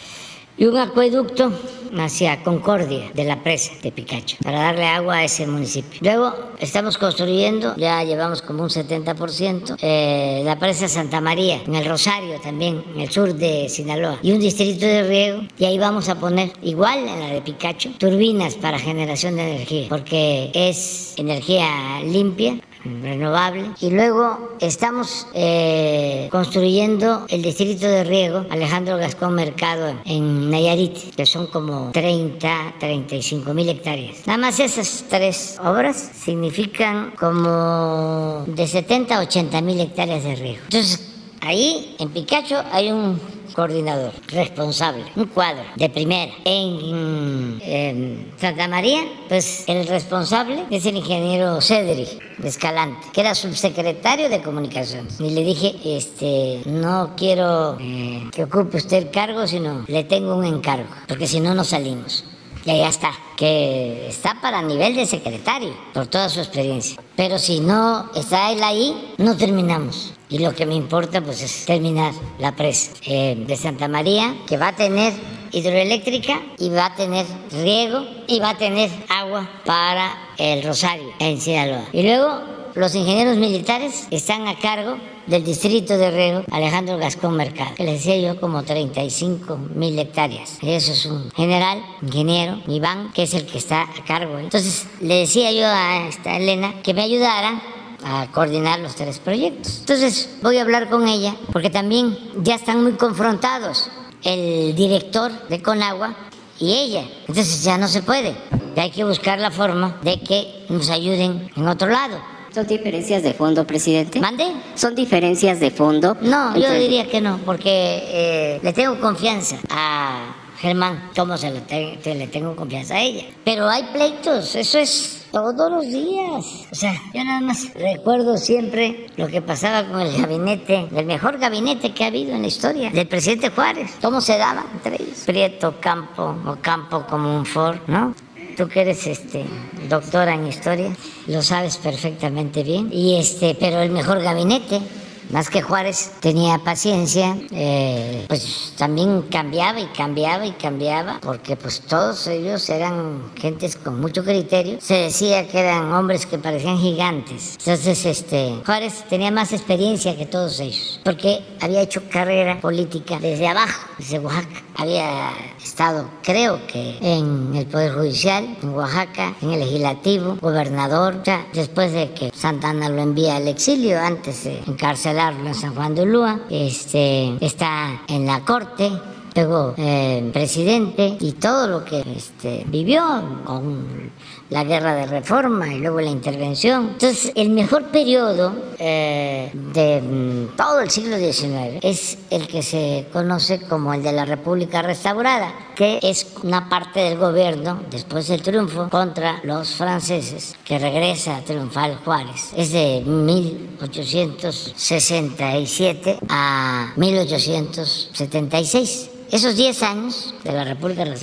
y un acueducto hacia Concordia de la presa de Picacho para darle agua a ese municipio. Luego estamos construyendo, ya llevamos como un 70%, eh, la presa Santa María en el Rosario también, en el sur de Sinaloa, y un distrito de riego y ahí vamos a poner, igual en la de Picacho, turbinas para generación de energía, porque es energía limpia, renovable. Y luego estamos eh, construyendo el distrito de riego Alejandro Gascón Mercado en Nayarit, que son como 30, 35 mil hectáreas. Nada más esas tres obras significan como de 70 a 80 mil hectáreas de riego. Entonces, ahí en Picacho hay un coordinador, responsable, un cuadro de primera. En, Santa María, pues el responsable es el ingeniero Cedri Escalante, que era subsecretario de comunicaciones. Y le dije, este, no quiero eh, que ocupe usted el cargo, sino le tengo un encargo, porque si no, no salimos. Y ya está, que está para nivel de secretario, por toda su experiencia. Pero si no está él ahí, no terminamos. Y lo que me importa pues es terminar la presa eh, de Santa María, que va a tener hidroeléctrica y va a tener riego y va a tener agua para el Rosario en Sinaloa. Y luego los ingenieros militares están a cargo del distrito de riego Alejandro Gascón Mercado, que le decía yo como 35 mil hectáreas. Eso es un general, ingeniero, Iván, que es el que está a cargo. Entonces le decía yo a esta Elena que me ayudara a coordinar los tres proyectos. Entonces voy a hablar con ella porque también ya están muy confrontados el director de Conagua y ella. Entonces ya no se puede. Ya hay que buscar la forma de que nos ayuden en otro lado. ¿Son diferencias de fondo, presidente? ¿Mande? ¿Son diferencias de fondo? No, yo diría que no, porque eh, le tengo confianza a Germán, como se le, le tengo confianza a ella. Pero hay pleitos, eso es todos los días. O sea, yo nada más recuerdo siempre lo que pasaba con el gabinete, el mejor gabinete que ha habido en la historia, del presidente Juárez. ¿Cómo se daban entre ellos? Prieto, Campo, o Campo como un for, ¿no? Tú que eres este doctora en historia, lo sabes perfectamente bien. Y este, pero el mejor gabinete más que Juárez tenía paciencia, eh, pues también cambiaba y cambiaba y cambiaba, porque pues todos ellos eran gentes con mucho criterio. Se decía que eran hombres que parecían gigantes. Entonces, este, Juárez tenía más experiencia que todos ellos, porque había hecho carrera política desde abajo, desde Oaxaca. Había estado, creo que, en el Poder Judicial, en Oaxaca, en el Legislativo, gobernador, ya después de que Santana lo envía al exilio, antes de encarcelar en San Juan de Ulúa, este, está en la corte, luego eh, presidente y todo lo que este, vivió con la guerra de reforma y luego la intervención. Entonces, el mejor periodo eh, de mm, todo el siglo XIX es el que se conoce como el de la República Restaurada, que es una parte del gobierno después del triunfo contra los franceses, que regresa a triunfal Juárez. Es de 1867 a 1876. Esos 10 años de la República de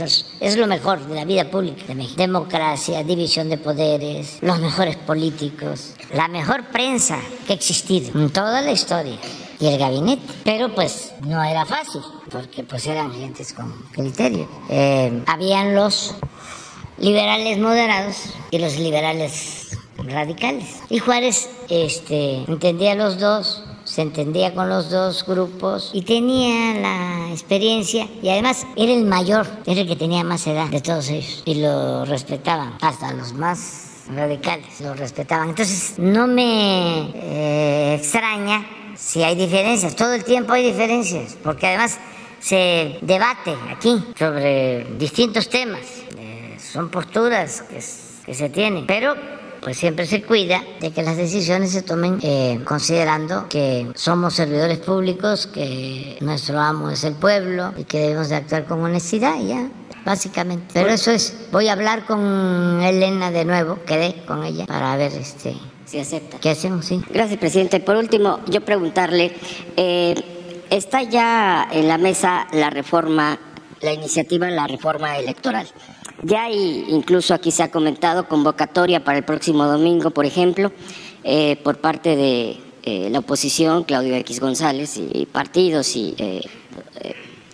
es lo mejor de la vida pública de México. Democracia, división de poderes, los mejores políticos, la mejor prensa que ha existido en toda la historia y el gabinete. Pero pues no era fácil, porque pues eran gentes con criterio. Eh, habían los liberales moderados y los liberales radicales. Y Juárez este, entendía los dos se entendía con los dos grupos y tenía la experiencia y además era el mayor, era el que tenía más edad de todos ellos y lo respetaban, hasta los más radicales lo respetaban. Entonces no me eh, extraña si hay diferencias, todo el tiempo hay diferencias, porque además se debate aquí sobre distintos temas, eh, son posturas que, que se tienen, pero pues siempre se cuida de que las decisiones se tomen eh, considerando que somos servidores públicos, que nuestro amo es el pueblo y que debemos de actuar con honestidad y ya básicamente. Pero eso es, voy a hablar con Elena de nuevo, quedé con ella para ver este si acepta. ¿Qué hacemos? Sí. Gracias, presidente. Por último, yo preguntarle, eh, está ya en la mesa la reforma, la iniciativa la reforma electoral. Ya hay, incluso aquí se ha comentado, convocatoria para el próximo domingo, por ejemplo, eh, por parte de eh, la oposición, Claudio X González, y, partidos y eh,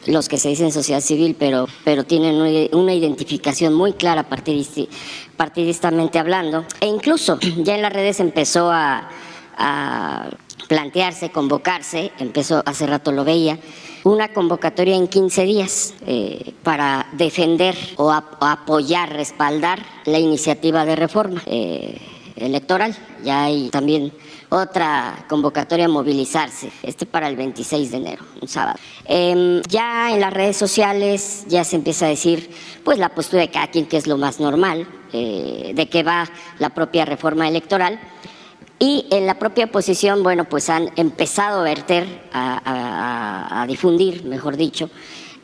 los que se dicen sociedad civil, pero, pero tienen una identificación muy clara partidistamente hablando. E incluso ya en las redes empezó a, plantearse, convocarse, empezó hace rato lo veía, una convocatoria en 15 días eh, para defender o, apoyar, respaldar la iniciativa de reforma eh, electoral. Ya hay también otra convocatoria a movilizarse, este para el 26 de enero, un sábado. Em, ya en las redes sociales ya se empieza a decir, pues la postura de cada quien, que es lo más normal, eh, de qué va la propia reforma electoral. Y en la propia oposición, bueno, pues han empezado a verter, a, difundir, mejor dicho,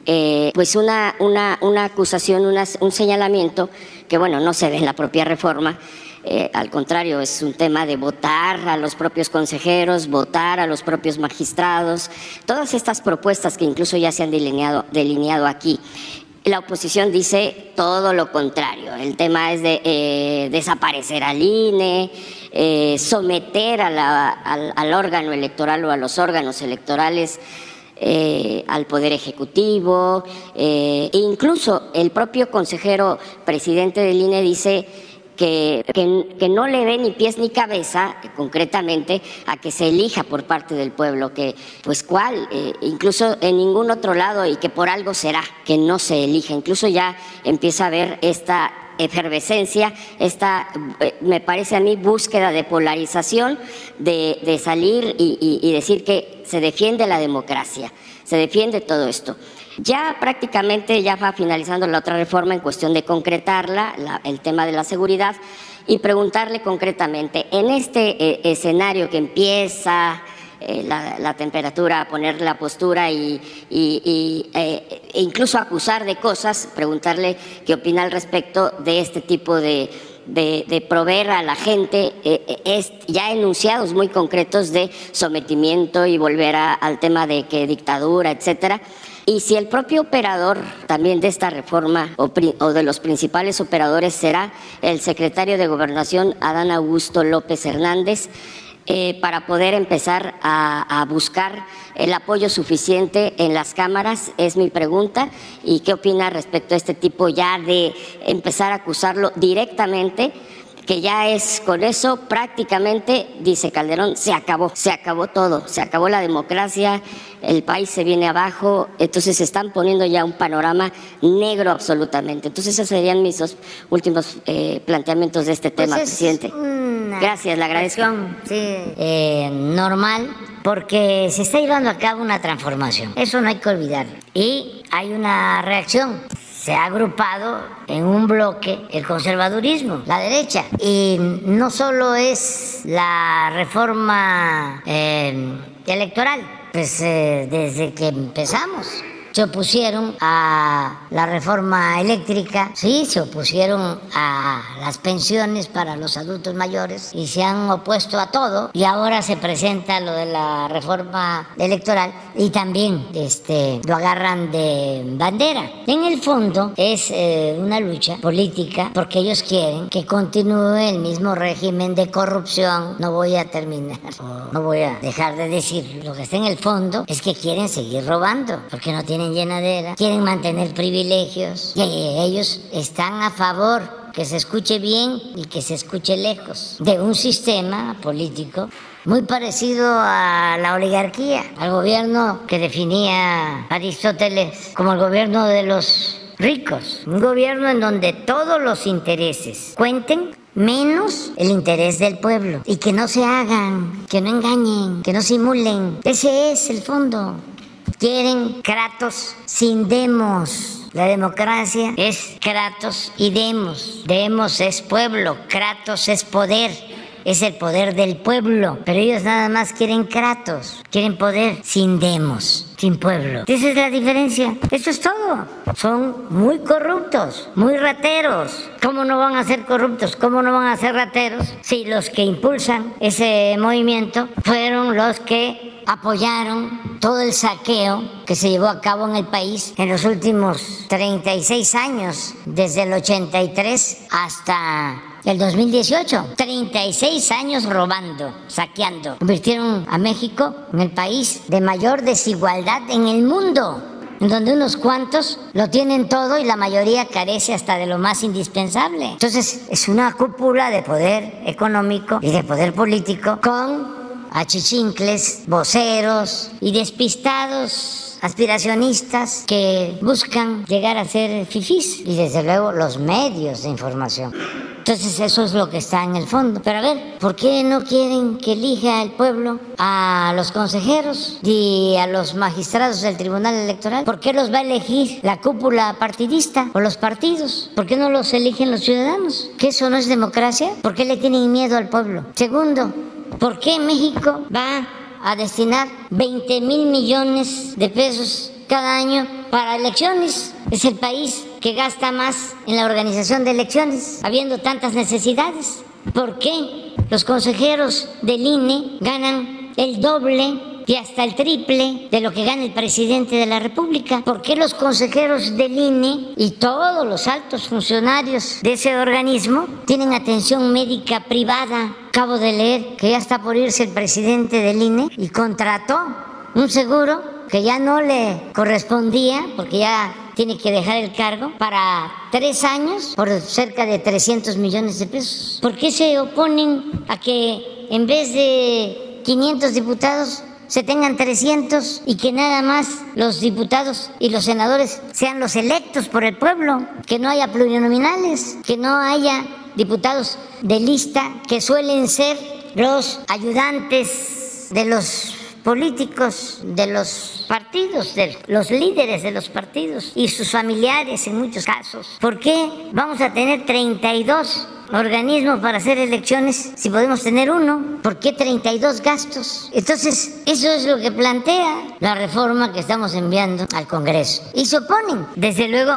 eh, pues una, una, una acusación, un señalamiento que, bueno, no se ve en la propia reforma, eh, al contrario, es un tema de votar a los propios consejeros, votar a los propios magistrados, todas estas propuestas que incluso ya se han delineado, delineado aquí. La oposición dice todo lo contrario. El tema es de eh, desaparecer al INE, eh, someter al, órgano electoral o a los órganos electorales al Poder Ejecutivo. e incluso el propio consejero presidente del INE dice que, que, no le dé ni pies ni cabeza, concretamente, a que se elija por parte del pueblo, que pues cuál, eh, incluso en ningún otro lado y que por algo será que no se elija. Incluso ya empieza a haber esta efervescencia, esta, eh, me parece a mí, búsqueda de polarización, de, de salir y, decir que se defiende la democracia, se defiende todo esto. Ya prácticamente ya va finalizando la otra reforma en cuestión de concretarla, el tema de la seguridad, y preguntarle concretamente, en este eh, escenario que empieza eh, la, temperatura poner la postura y, eh, e incluso acusar de cosas, preguntarle qué opina al respecto de este tipo de, proveer a la gente ya enunciados muy concretos de sometimiento y volver al tema de que dictadura, etcétera. Y si el propio operador también de esta reforma o, de los principales operadores será el secretario de Gobernación, Adán Augusto López Hernández, eh, para poder empezar a, buscar el apoyo suficiente en las cámaras, es mi pregunta. ¿Y qué opina respecto a este tipo ya de empezar a acusarlo directamente? que ya es con eso prácticamente, dice Calderón, se acabó, se acabó todo, se acabó la democracia, el país se viene abajo, entonces se están poniendo ya un panorama negro absolutamente. Entonces esos serían mis dos últimos eh, planteamientos de este pues tema, presidente. Gracias, le agradezco. Sí, eh, normal, porque se está llevando a cabo una transformación, eso no hay que olvidar. Y hay una reacción se ha agrupado en un bloque el conservadurismo, la derecha. Y no solo es la reforma eh, electoral, pues eh, desde que empezamos se opusieron a la reforma eléctrica, sí, se opusieron a las pensiones para los adultos mayores y se han opuesto a todo y ahora se presenta lo de la reforma electoral y también este, lo agarran de bandera. En el fondo es eh, una lucha política porque ellos quieren que continúe el mismo régimen de corrupción. No voy a terminar, no voy a dejar de decir. Lo que está en el fondo es que quieren seguir robando porque no tienen llenadera, quieren mantener privilegios y ellos están a favor que se escuche bien y que se escuche lejos de un sistema político muy parecido a la oligarquía, al gobierno que definía Aristóteles como el gobierno de los ricos, un gobierno en donde todos los intereses cuenten menos el interés del pueblo y que no se hagan, que no engañen, que no simulen. Ese es el fondo. Quieren Kratos sin demos. La democracia es Kratos y demos. Demos es pueblo, Kratos es poder. Es el poder del pueblo, pero ellos nada más quieren kratos, quieren poder sin demos, sin pueblo. Esa es la diferencia, eso es todo. Son muy corruptos, muy rateros. ¿Cómo no van a ser corruptos? ¿Cómo no van a ser rateros si los que impulsan ese movimiento fueron los que apoyaron todo el saqueo que se llevó a cabo en el país en los últimos 36 años, desde el 83 hasta el 2018. 36 años robando, saqueando. Convirtieron a México en el país de mayor desigualdad en el mundo en donde unos cuantos lo tienen todo y la mayoría carece hasta de lo más indispensable. Entonces es una cúpula de poder económico y de poder político con achichincles, voceros y despistados aspiracionistas que buscan llegar a ser fifís y desde luego los medios de información. Entonces eso es lo que está en el fondo. Pero a ver, ¿por qué no quieren que elija el pueblo a los consejeros y a los magistrados del Tribunal Electoral? ¿Por qué los va a elegir la cúpula partidista o los partidos? ¿Por qué no los eligen los ciudadanos? ¿Que eso no es democracia? ¿Por qué le tienen miedo al pueblo? Segundo, ¿Por qué México va a destinar 20 mil millones de pesos cada año para elecciones? Es el país que gasta más en la organización de elecciones, habiendo tantas necesidades. ¿Por qué los consejeros del INE ganan el doble y hasta el triple de lo que gana el presidente de la República. ¿Por qué los consejeros del INE y todos los altos funcionarios de ese organismo tienen atención médica privada? Acabo de leer que ya está por irse el presidente del INE y contrató un seguro que ya no le correspondía porque ya tiene que dejar el cargo para tres años por cerca de 300 millones de pesos. ¿Por qué se oponen a que en vez de 500 diputados se tengan 300 y que nada más los diputados y los senadores sean los electos por el pueblo, que no haya plurinominales, que no haya diputados de lista que suelen ser los ayudantes de los políticos, de los partidos, de los líderes de los partidos y sus familiares en muchos casos. ¿Por qué vamos a tener 32 organismos para hacer elecciones si podemos tener uno? ¿Por qué 32 gastos? Entonces, eso es lo que plantea la reforma que estamos enviando al Congreso. Y se oponen. Desde luego,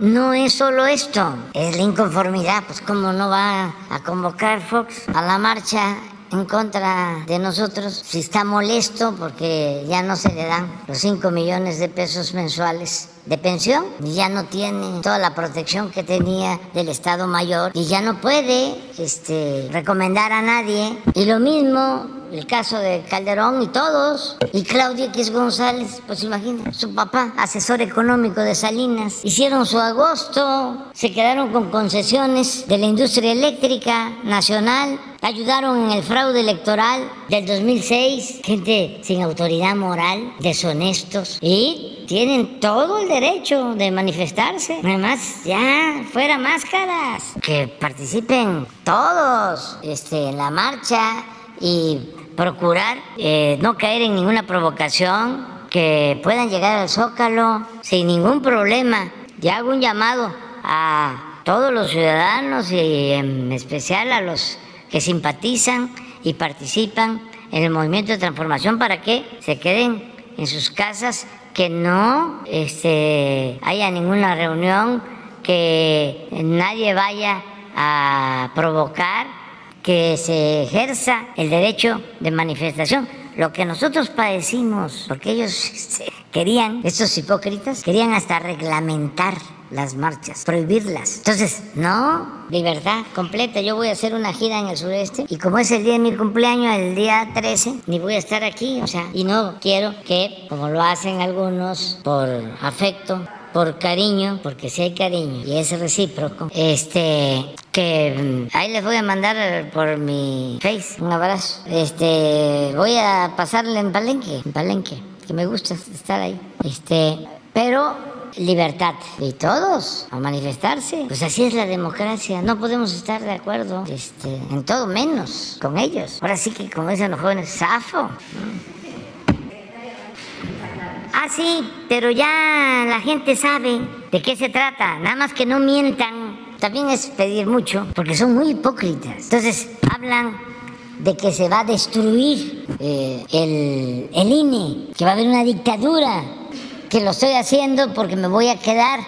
no es solo esto, es la inconformidad, pues cómo no va a convocar Fox a la marcha en contra de nosotros, si está molesto porque ya no se le dan los 5 millones de pesos mensuales de pensión y ya no tiene toda la protección que tenía del Estado Mayor y ya no puede este, recomendar a nadie. Y lo mismo el caso de Calderón y todos, y Claudia X González, pues imagina, su papá, asesor económico de Salinas, hicieron su agosto, se quedaron con concesiones de la industria eléctrica nacional, ayudaron en el fraude electoral del 2006, gente sin autoridad moral, deshonestos, y tienen todo el derecho de manifestarse. Además, ya fuera máscaras, que participen todos este, en la marcha y procurar eh, no caer en ninguna provocación, que puedan llegar al zócalo sin ningún problema. Y hago un llamado a todos los ciudadanos y en especial a los que simpatizan y participan en el movimiento de transformación para que se queden en sus casas, que no este, haya ninguna reunión, que nadie vaya a provocar que se ejerza el derecho de manifestación. Lo que nosotros padecimos, porque ellos este, querían, estos hipócritas, querían hasta reglamentar las marchas, prohibirlas. Entonces, no, libertad completa. Yo voy a hacer una gira en el sureste y como es el día de mi cumpleaños, el día 13, ni voy a estar aquí, o sea, y no quiero que, como lo hacen algunos por afecto, por cariño, porque si hay cariño y es recíproco, este, que mm, ahí les voy a mandar por mi face un abrazo. Este, voy a pasarle en Palenque, en Palenque, que me gusta estar ahí. Este, pero libertad y todos a manifestarse. Pues así es la democracia. No podemos estar de acuerdo este, en todo menos con ellos. Ahora sí que como dicen los jóvenes, zafo. Ah, sí, pero ya la gente sabe de qué se trata, nada más que no mientan. También es pedir mucho, porque son muy hipócritas. Entonces hablan de que se va a destruir eh, el, el INE, que va a haber una dictadura, que lo estoy haciendo porque me voy a quedar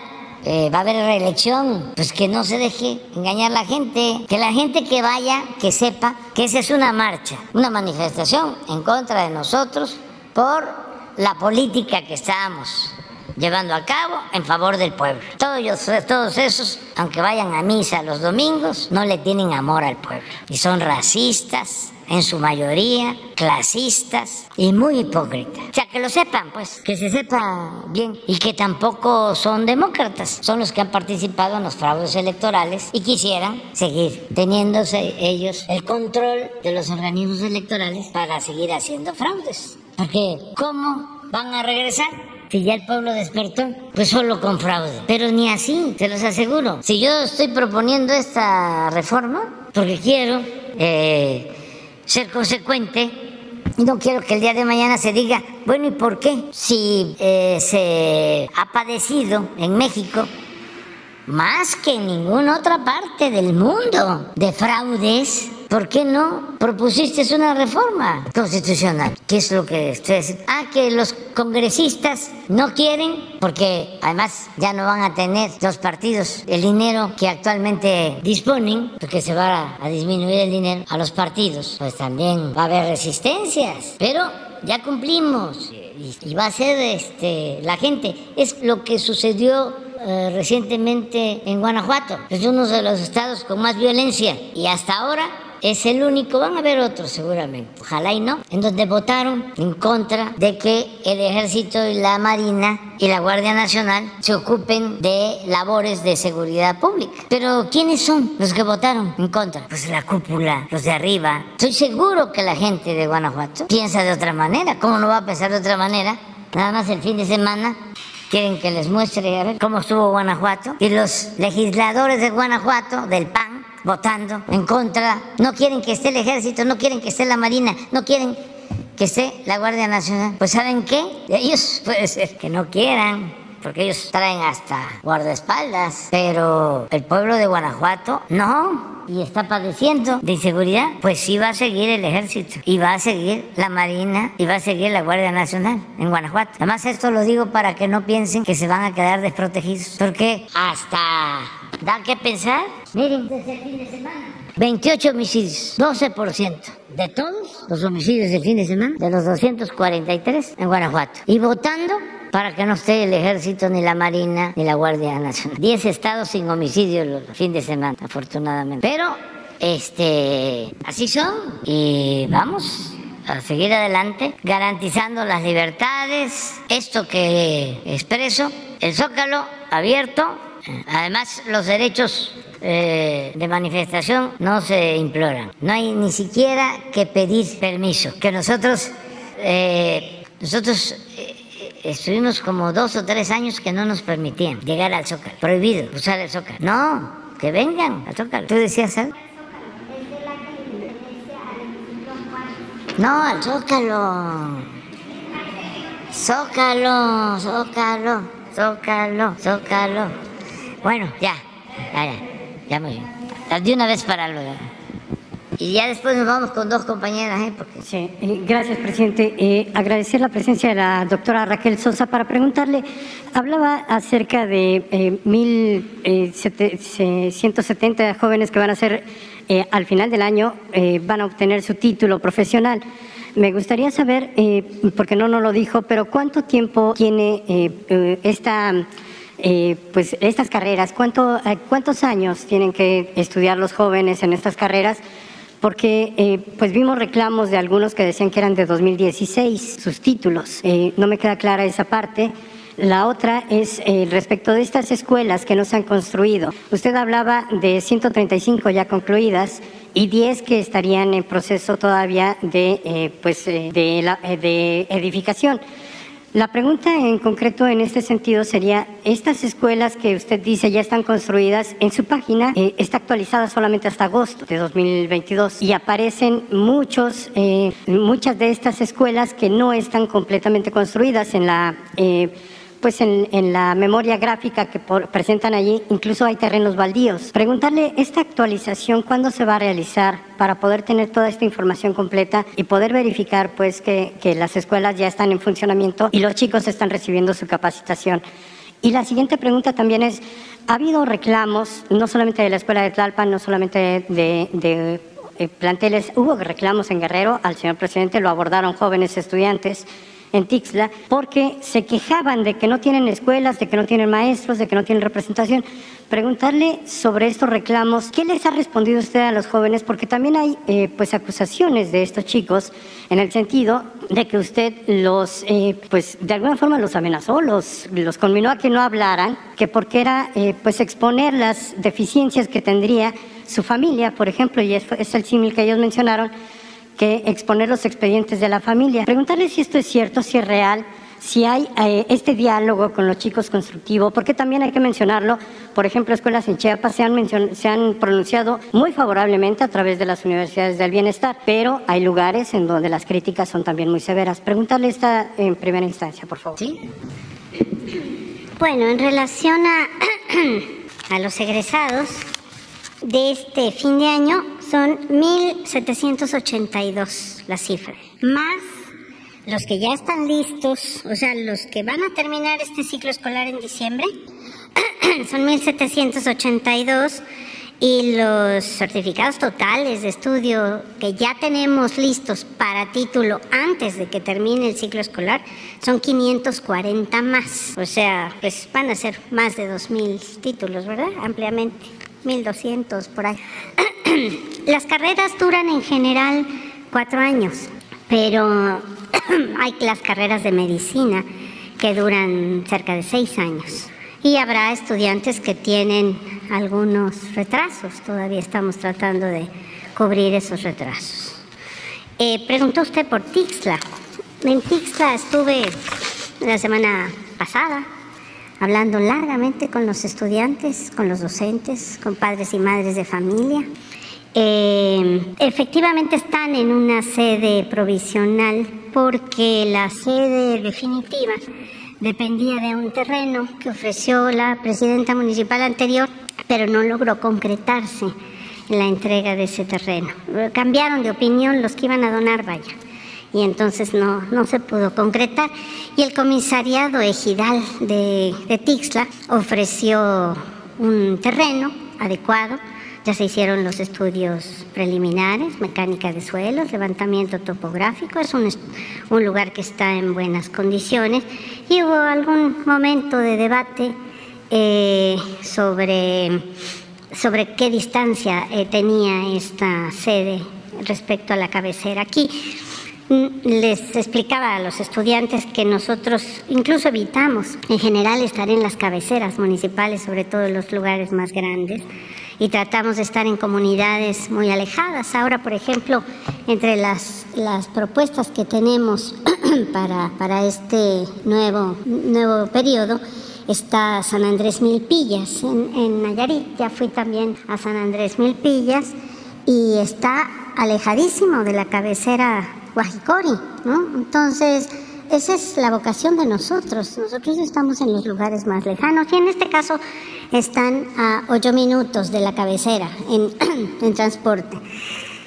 eh, va a haber reelección, pues que no se deje engañar la gente, que la gente que vaya, que sepa que esa es una marcha, una manifestación en contra de nosotros por la política que estamos llevando a cabo en favor del pueblo. Todos, todos esos, aunque vayan a misa los domingos, no le tienen amor al pueblo y son racistas, en su mayoría clasistas y muy hipócritas. O sea, que lo sepan, pues, que se sepa bien y que tampoco son demócratas, son los que han participado en los fraudes electorales y quisieran seguir teniéndose ellos el control de los organismos electorales para seguir haciendo fraudes. Porque, ¿cómo van a regresar? Si ya el pueblo despertó, pues solo con fraude. Pero ni así, te los aseguro. Si yo estoy proponiendo esta reforma, porque quiero eh, ser consecuente y no quiero que el día de mañana se diga, bueno, ¿y por qué? Si eh, se ha padecido en México más que en ninguna otra parte del mundo de fraudes, ¿por qué no propusiste una reforma constitucional? ¿Qué es lo que ustedes... Ah, que los congresistas no quieren, porque además ya no van a tener los partidos el dinero que actualmente disponen, porque se va a disminuir el dinero a los partidos, pues también va a haber resistencias, pero ya cumplimos y va a ser este, la gente. Es lo que sucedió eh, recientemente en Guanajuato. Es uno de los estados con más violencia y hasta ahora es el único, van a haber otros seguramente, ojalá y no, en donde votaron en contra de que el ejército y la marina y la Guardia Nacional se ocupen de labores de seguridad pública. Pero ¿quiénes son los que votaron en contra? Pues la cúpula, los de arriba. Estoy seguro que la gente de Guanajuato piensa de otra manera. ¿Cómo no va a pensar de otra manera? Nada más el fin de semana quieren que les muestre a ver cómo estuvo Guanajuato. Y los legisladores de Guanajuato, del PAN, votando en contra, no quieren que esté el ejército, no quieren que esté la marina, no quieren que esté la Guardia Nacional. Pues ¿saben qué? Ellos puede ser que no quieran, porque ellos traen hasta guardaespaldas, pero el pueblo de Guanajuato no y está padeciendo de inseguridad, pues sí va a seguir el ejército y va a seguir la Marina y va a seguir la Guardia Nacional en Guanajuato. Además esto lo digo para que no piensen que se van a quedar desprotegidos, porque hasta da que pensar, miren, desde el fin de semana. 28 homicidios, 12% de todos los homicidios del fin de semana, de los 243 en Guanajuato. Y votando para que no esté el ejército, ni la marina, ni la Guardia Nacional. Diez estados sin homicidios el fin de semana, afortunadamente. Pero, este, así son y vamos a seguir adelante, garantizando las libertades, esto que expreso, el zócalo abierto, además los derechos eh, de manifestación no se imploran, no hay ni siquiera que pedir permiso, que nosotros, eh, nosotros eh, estuvimos como dos o tres años que no nos permitían llegar al Zócalo. Prohibido usar el Zócalo. No, que vengan al Zócalo. ¿Tú decías algo? No, al Zócalo. Zócalo, Zócalo, Zócalo, Zócalo. Bueno, ya, ya, ya, ya muy bien. De una vez para lo y ya después nos vamos con dos compañeras, ¿eh? Porque... Sí, eh, gracias, presidente. Eh, agradecer la presencia de la doctora Raquel Sosa para preguntarle, hablaba acerca de eh, 1.170 eh, jóvenes que van a ser, al final del año, van a obtener su título profesional. Me gustaría saber, porque no nos lo dijo, pero cuánto tiempo tiene esta... pues estas carreras, ¿cuánto, ¿cuántos años tienen que estudiar los jóvenes en estas carreras porque eh, pues vimos reclamos de algunos que decían que eran de 2016 sus títulos. Eh, no me queda clara esa parte. La otra es eh, respecto de estas escuelas que no se han construido. Usted hablaba de 135 ya concluidas y 10 que estarían en proceso todavía de, pues, de, la, de edificación. La pregunta en concreto en este sentido sería, estas escuelas que usted dice ya están construidas, en su página eh, está actualizada solamente hasta agosto de 2022 y aparecen muchos, eh, muchas de estas escuelas que no están completamente construidas en la... Eh, pues en, la memoria gráfica que presentan allí, incluso hay terrenos baldíos. Preguntarle esta actualización, ¿cuándo se va a realizar para poder tener toda esta información completa y poder verificar pues que, las escuelas ya están en funcionamiento y los chicos están recibiendo su capacitación? Y la siguiente pregunta también es, ha habido reclamos, no solamente de la Escuela de Tlalpan, no solamente de, de eh, planteles, hubo reclamos en Guerrero, al señor presidente lo abordaron jóvenes estudiantes en Tixla, porque se quejaban de que no tienen escuelas, de que no tienen maestros, de que no tienen representación. Preguntarle sobre estos reclamos, ¿qué les ha respondido usted a los jóvenes? Porque también hay eh, pues acusaciones de estos chicos en el sentido de que usted los, eh, pues de alguna forma los amenazó, los, los conminó a que no hablaran, que porque era eh, pues exponer las deficiencias que tendría su familia, por ejemplo, y es, es el símil que ellos mencionaron, que exponer los expedientes de la familia. Preguntarle si esto es cierto, si es real, si hay eh, este diálogo con los chicos constructivo, porque también hay que mencionarlo, por ejemplo, escuelas en Chiapas se han, se han pronunciado muy favorablemente a través de las universidades del bienestar, pero hay lugares en donde las críticas son también muy severas. Preguntarle esta en primera instancia, por favor. ¿Sí? Bueno, en relación a, a los egresados de este fin de año, son 1.782 la cifra, más los que ya están listos, o sea, los que van a terminar este ciclo escolar en diciembre, son 1.782 y los certificados totales de estudio que ya tenemos listos para título antes de que termine el ciclo escolar son 540 más. O sea, pues van a ser más de 2.000 títulos, ¿verdad? Ampliamente. 1200 por ahí. Las carreras duran en general cuatro años, pero hay las carreras de medicina que duran cerca de seis años. Y habrá estudiantes que tienen algunos retrasos. Todavía estamos tratando de cubrir esos retrasos. Eh, preguntó usted por Tixla. En Tixla estuve la semana pasada hablando largamente con los estudiantes, con los docentes, con padres y madres de familia. Eh, efectivamente están en una sede provisional porque la sede definitiva dependía de un terreno que ofreció la presidenta municipal anterior, pero no logró concretarse la entrega de ese terreno. Cambiaron de opinión los que iban a donar, vaya y entonces no, no se pudo concretar. Y el comisariado ejidal de, de Tixla ofreció un terreno adecuado, ya se hicieron los estudios preliminares, mecánica de suelos, levantamiento topográfico, es un, un lugar que está en buenas condiciones y hubo algún momento de debate eh, sobre, sobre qué distancia eh, tenía esta sede respecto a la cabecera. Aquí les explicaba a los estudiantes que nosotros incluso evitamos en general estar en las cabeceras municipales, sobre todo en los lugares más grandes, y tratamos de estar en comunidades muy alejadas. Ahora, por ejemplo, entre las, las propuestas que tenemos para, para este nuevo, nuevo periodo, está San Andrés Milpillas en, en Nayarit. Ya fui también a San Andrés Milpillas y está alejadísimo de la cabecera Guajicori, ¿no? Entonces, esa es la vocación de nosotros. Nosotros estamos en los lugares más lejanos y en este caso están a ocho minutos de la cabecera en, transporte.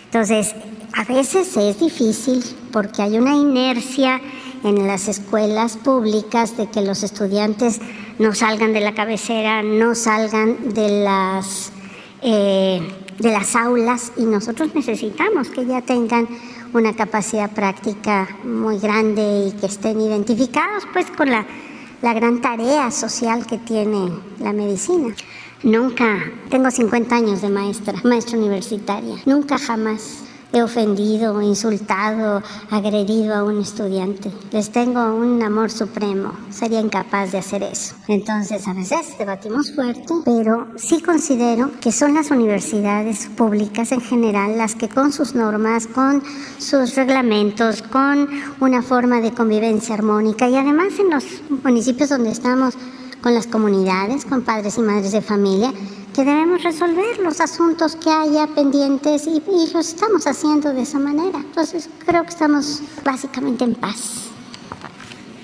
Entonces, a veces es difícil porque hay una inercia en las escuelas públicas de que los estudiantes no salgan de la cabecera, no salgan de las, eh, de las aulas y nosotros necesitamos que ya tengan una capacidad práctica muy grande y que estén identificados pues con la, la gran tarea social que tiene la medicina. Nunca, tengo 50 años de maestra, maestra universitaria, nunca jamás he ofendido, insultado, agredido a un estudiante. Les tengo un amor supremo. Sería incapaz de hacer eso. Entonces, a veces debatimos fuerte, pero sí considero que son las universidades públicas en general las que con sus normas, con sus reglamentos, con una forma de convivencia armónica y además en los municipios donde estamos con las comunidades, con padres y madres de familia, que debemos resolver los asuntos que haya pendientes y, y estamos haciendo de esa manera. Entonces creo que estamos básicamente en paz.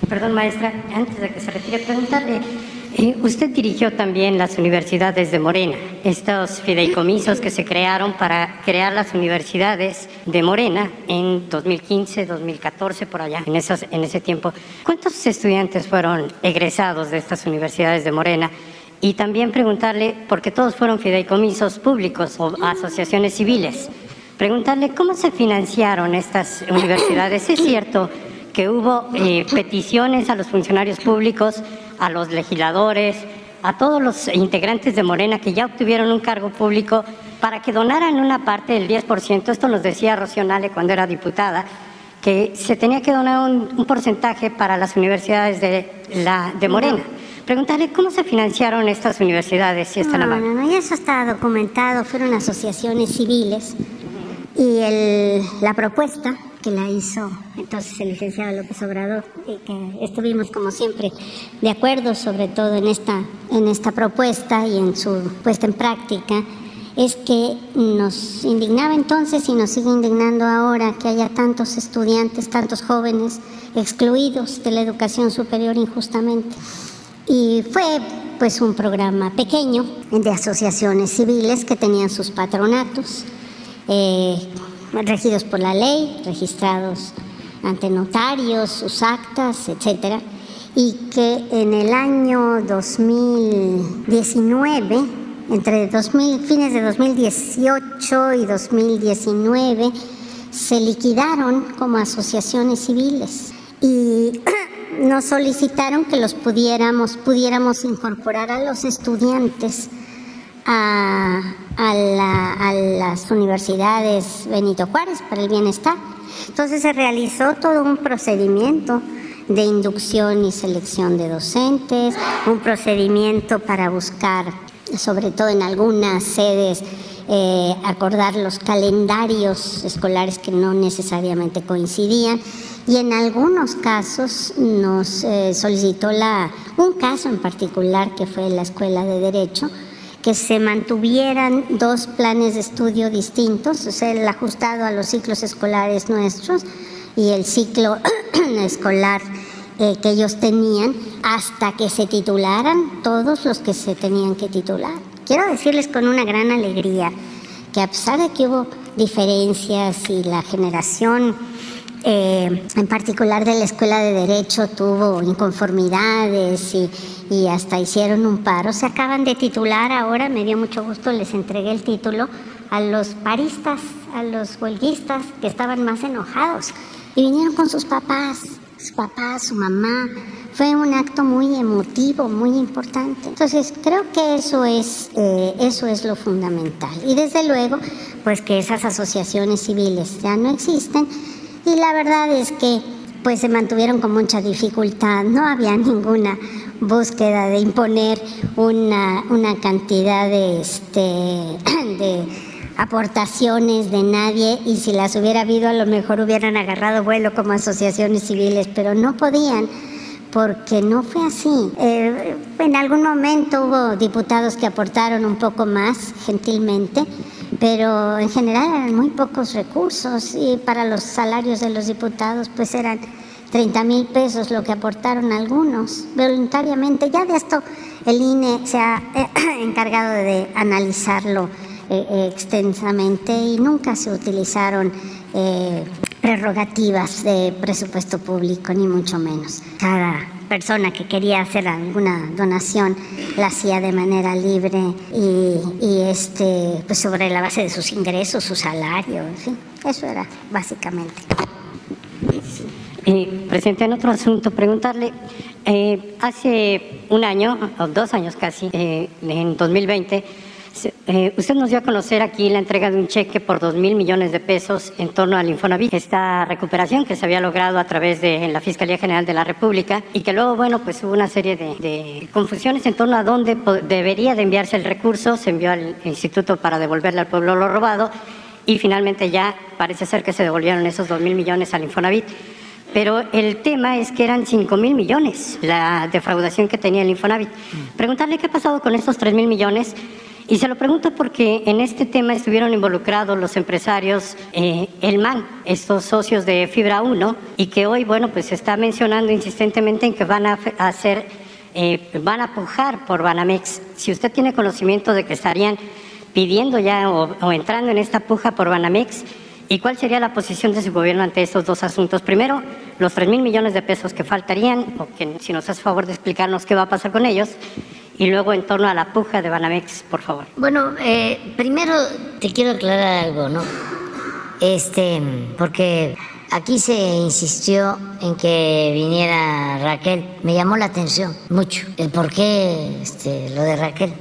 Perdón, maestra, antes de que se retire, preguntarle, eh, usted dirigió también las universidades de Morena, estos fideicomisos que se crearon para crear las universidades de Morena en 2015, 2014, por allá, en, esos, en ese tiempo. ¿Cuántos estudiantes fueron egresados de estas universidades de Morena? Y también preguntarle, porque todos fueron fideicomisos públicos o asociaciones civiles, preguntarle cómo se financiaron estas universidades. Es cierto que hubo eh, peticiones a los funcionarios públicos a los legisladores, a todos los integrantes de Morena que ya obtuvieron un cargo público para que donaran una parte del 10%. Esto nos decía Rocío Nale cuando era diputada, que se tenía que donar un, porcentaje para las universidades de, la, de Morena. Preguntarle cómo se financiaron estas universidades, si están no, no, no, eso está documentado, fueron asociaciones civiles y el, la propuesta que la hizo entonces el licenciado López Obrador y que estuvimos como siempre de acuerdo sobre todo en esta, en esta propuesta y en su puesta en práctica es que nos indignaba entonces y nos sigue indignando ahora que haya tantos estudiantes, tantos jóvenes excluidos de la educación superior injustamente. Y fue pues un programa pequeño de asociaciones civiles que tenían sus patronatos. Eh, regidos por la ley, registrados ante notarios, sus actas, etcétera, y que en el año 2019, entre 2000, fines de 2018 y 2019, se liquidaron como asociaciones civiles y nos solicitaron que los pudiéramos, pudiéramos incorporar a los estudiantes a, las universidades Benito Juárez para el bienestar. Entonces se realizó todo un procedimiento de inducción y selección de docentes, un procedimiento para buscar, sobre todo en algunas sedes, eh, acordar los calendarios escolares que no necesariamente coincidían y en algunos casos nos eh, solicitó la, un caso en particular que fue la Escuela de Derecho, que se mantuvieran dos planes de estudio distintos, o sea, el ajustado a los ciclos escolares nuestros y el ciclo escolar eh, que ellos tenían hasta que se titularan todos los que se tenían que titular. Quiero decirles con una gran alegría que a pesar de que hubo diferencias y la generación eh, en particular de la Escuela de Derecho tuvo inconformidades y, y, hasta hicieron un paro. Se acaban de titular ahora, me dio mucho gusto, les entregué el título a los paristas, a los huelguistas que estaban más enojados y vinieron con sus papás, su papá, su mamá. Fue un acto muy emotivo, muy importante. Entonces creo que eso es, eh, eso es lo fundamental. Y desde luego, pues que esas asociaciones civiles ya no existen y la verdad es que pues se mantuvieron con mucha dificultad, no había ninguna búsqueda de imponer una, una cantidad de, este, de aportaciones de nadie. Y si las hubiera habido a lo mejor hubieran agarrado vuelo como asociaciones civiles, pero no podían porque no fue así. Eh, en algún momento hubo diputados que aportaron un poco más gentilmente, pero en general eran muy pocos recursos y para los salarios de los diputados pues eran 30 mil pesos lo que aportaron algunos voluntariamente. Ya de esto el INE se ha encargado de analizarlo eh, eh, extensamente y nunca se utilizaron eh, prerrogativas de presupuesto público, ni mucho menos. Cada persona que quería hacer alguna donación la hacía de manera libre y, este, pues sobre la base de sus ingresos, su salario, en fin, eso era básicamente. Eh, presidente, en otro asunto, preguntarle, eh, hace un año, o dos años casi, eh, en 2020, eh, usted nos dio a conocer aquí la entrega de un cheque por dos mil millones de pesos en torno al Infonavit, esta recuperación que se había logrado a través de la Fiscalía General de la República y que luego, bueno, pues hubo una serie de, confusiones en torno a dónde debería de enviarse el recurso, se envió al Instituto para devolverle al pueblo lo robado y finalmente ya parece ser que se devolvieron esos dos mil millones al Infonavit. Pero el tema es que eran cinco mil millones la defraudación que tenía el Infonavit. Preguntarle qué ha pasado con estos tres mil millones Y se lo pregunto porque en este tema estuvieron involucrados los empresarios eh, El MAN, estos socios de Fibra 1, y que hoy, bueno, pues se está mencionando insistentemente en que van a hacer, eh, van a pujar por Banamex. Si usted tiene conocimiento de que estarían pidiendo ya o, entrando en esta puja por Banamex, ¿Y cuál sería la posición de su gobierno ante estos dos asuntos? Primero, los 3 mil millones de pesos que faltarían, o que si nos hace favor de explicarnos qué va a pasar con ellos, y luego en torno a la puja de Banamex, por favor. Bueno, eh, primero te quiero aclarar algo, ¿no? Este, porque aquí se insistió en que viniera Raquel. Me llamó la atención mucho el por qué este, lo de Raquel.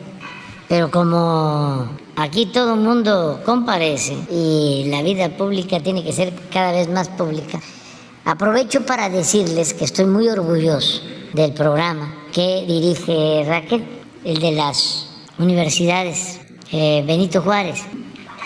Pero como aquí todo el mundo comparece y la vida pública tiene que ser cada vez más pública, aprovecho para decirles que estoy muy orgulloso del programa que dirige Raquel, el de las universidades eh, Benito Juárez.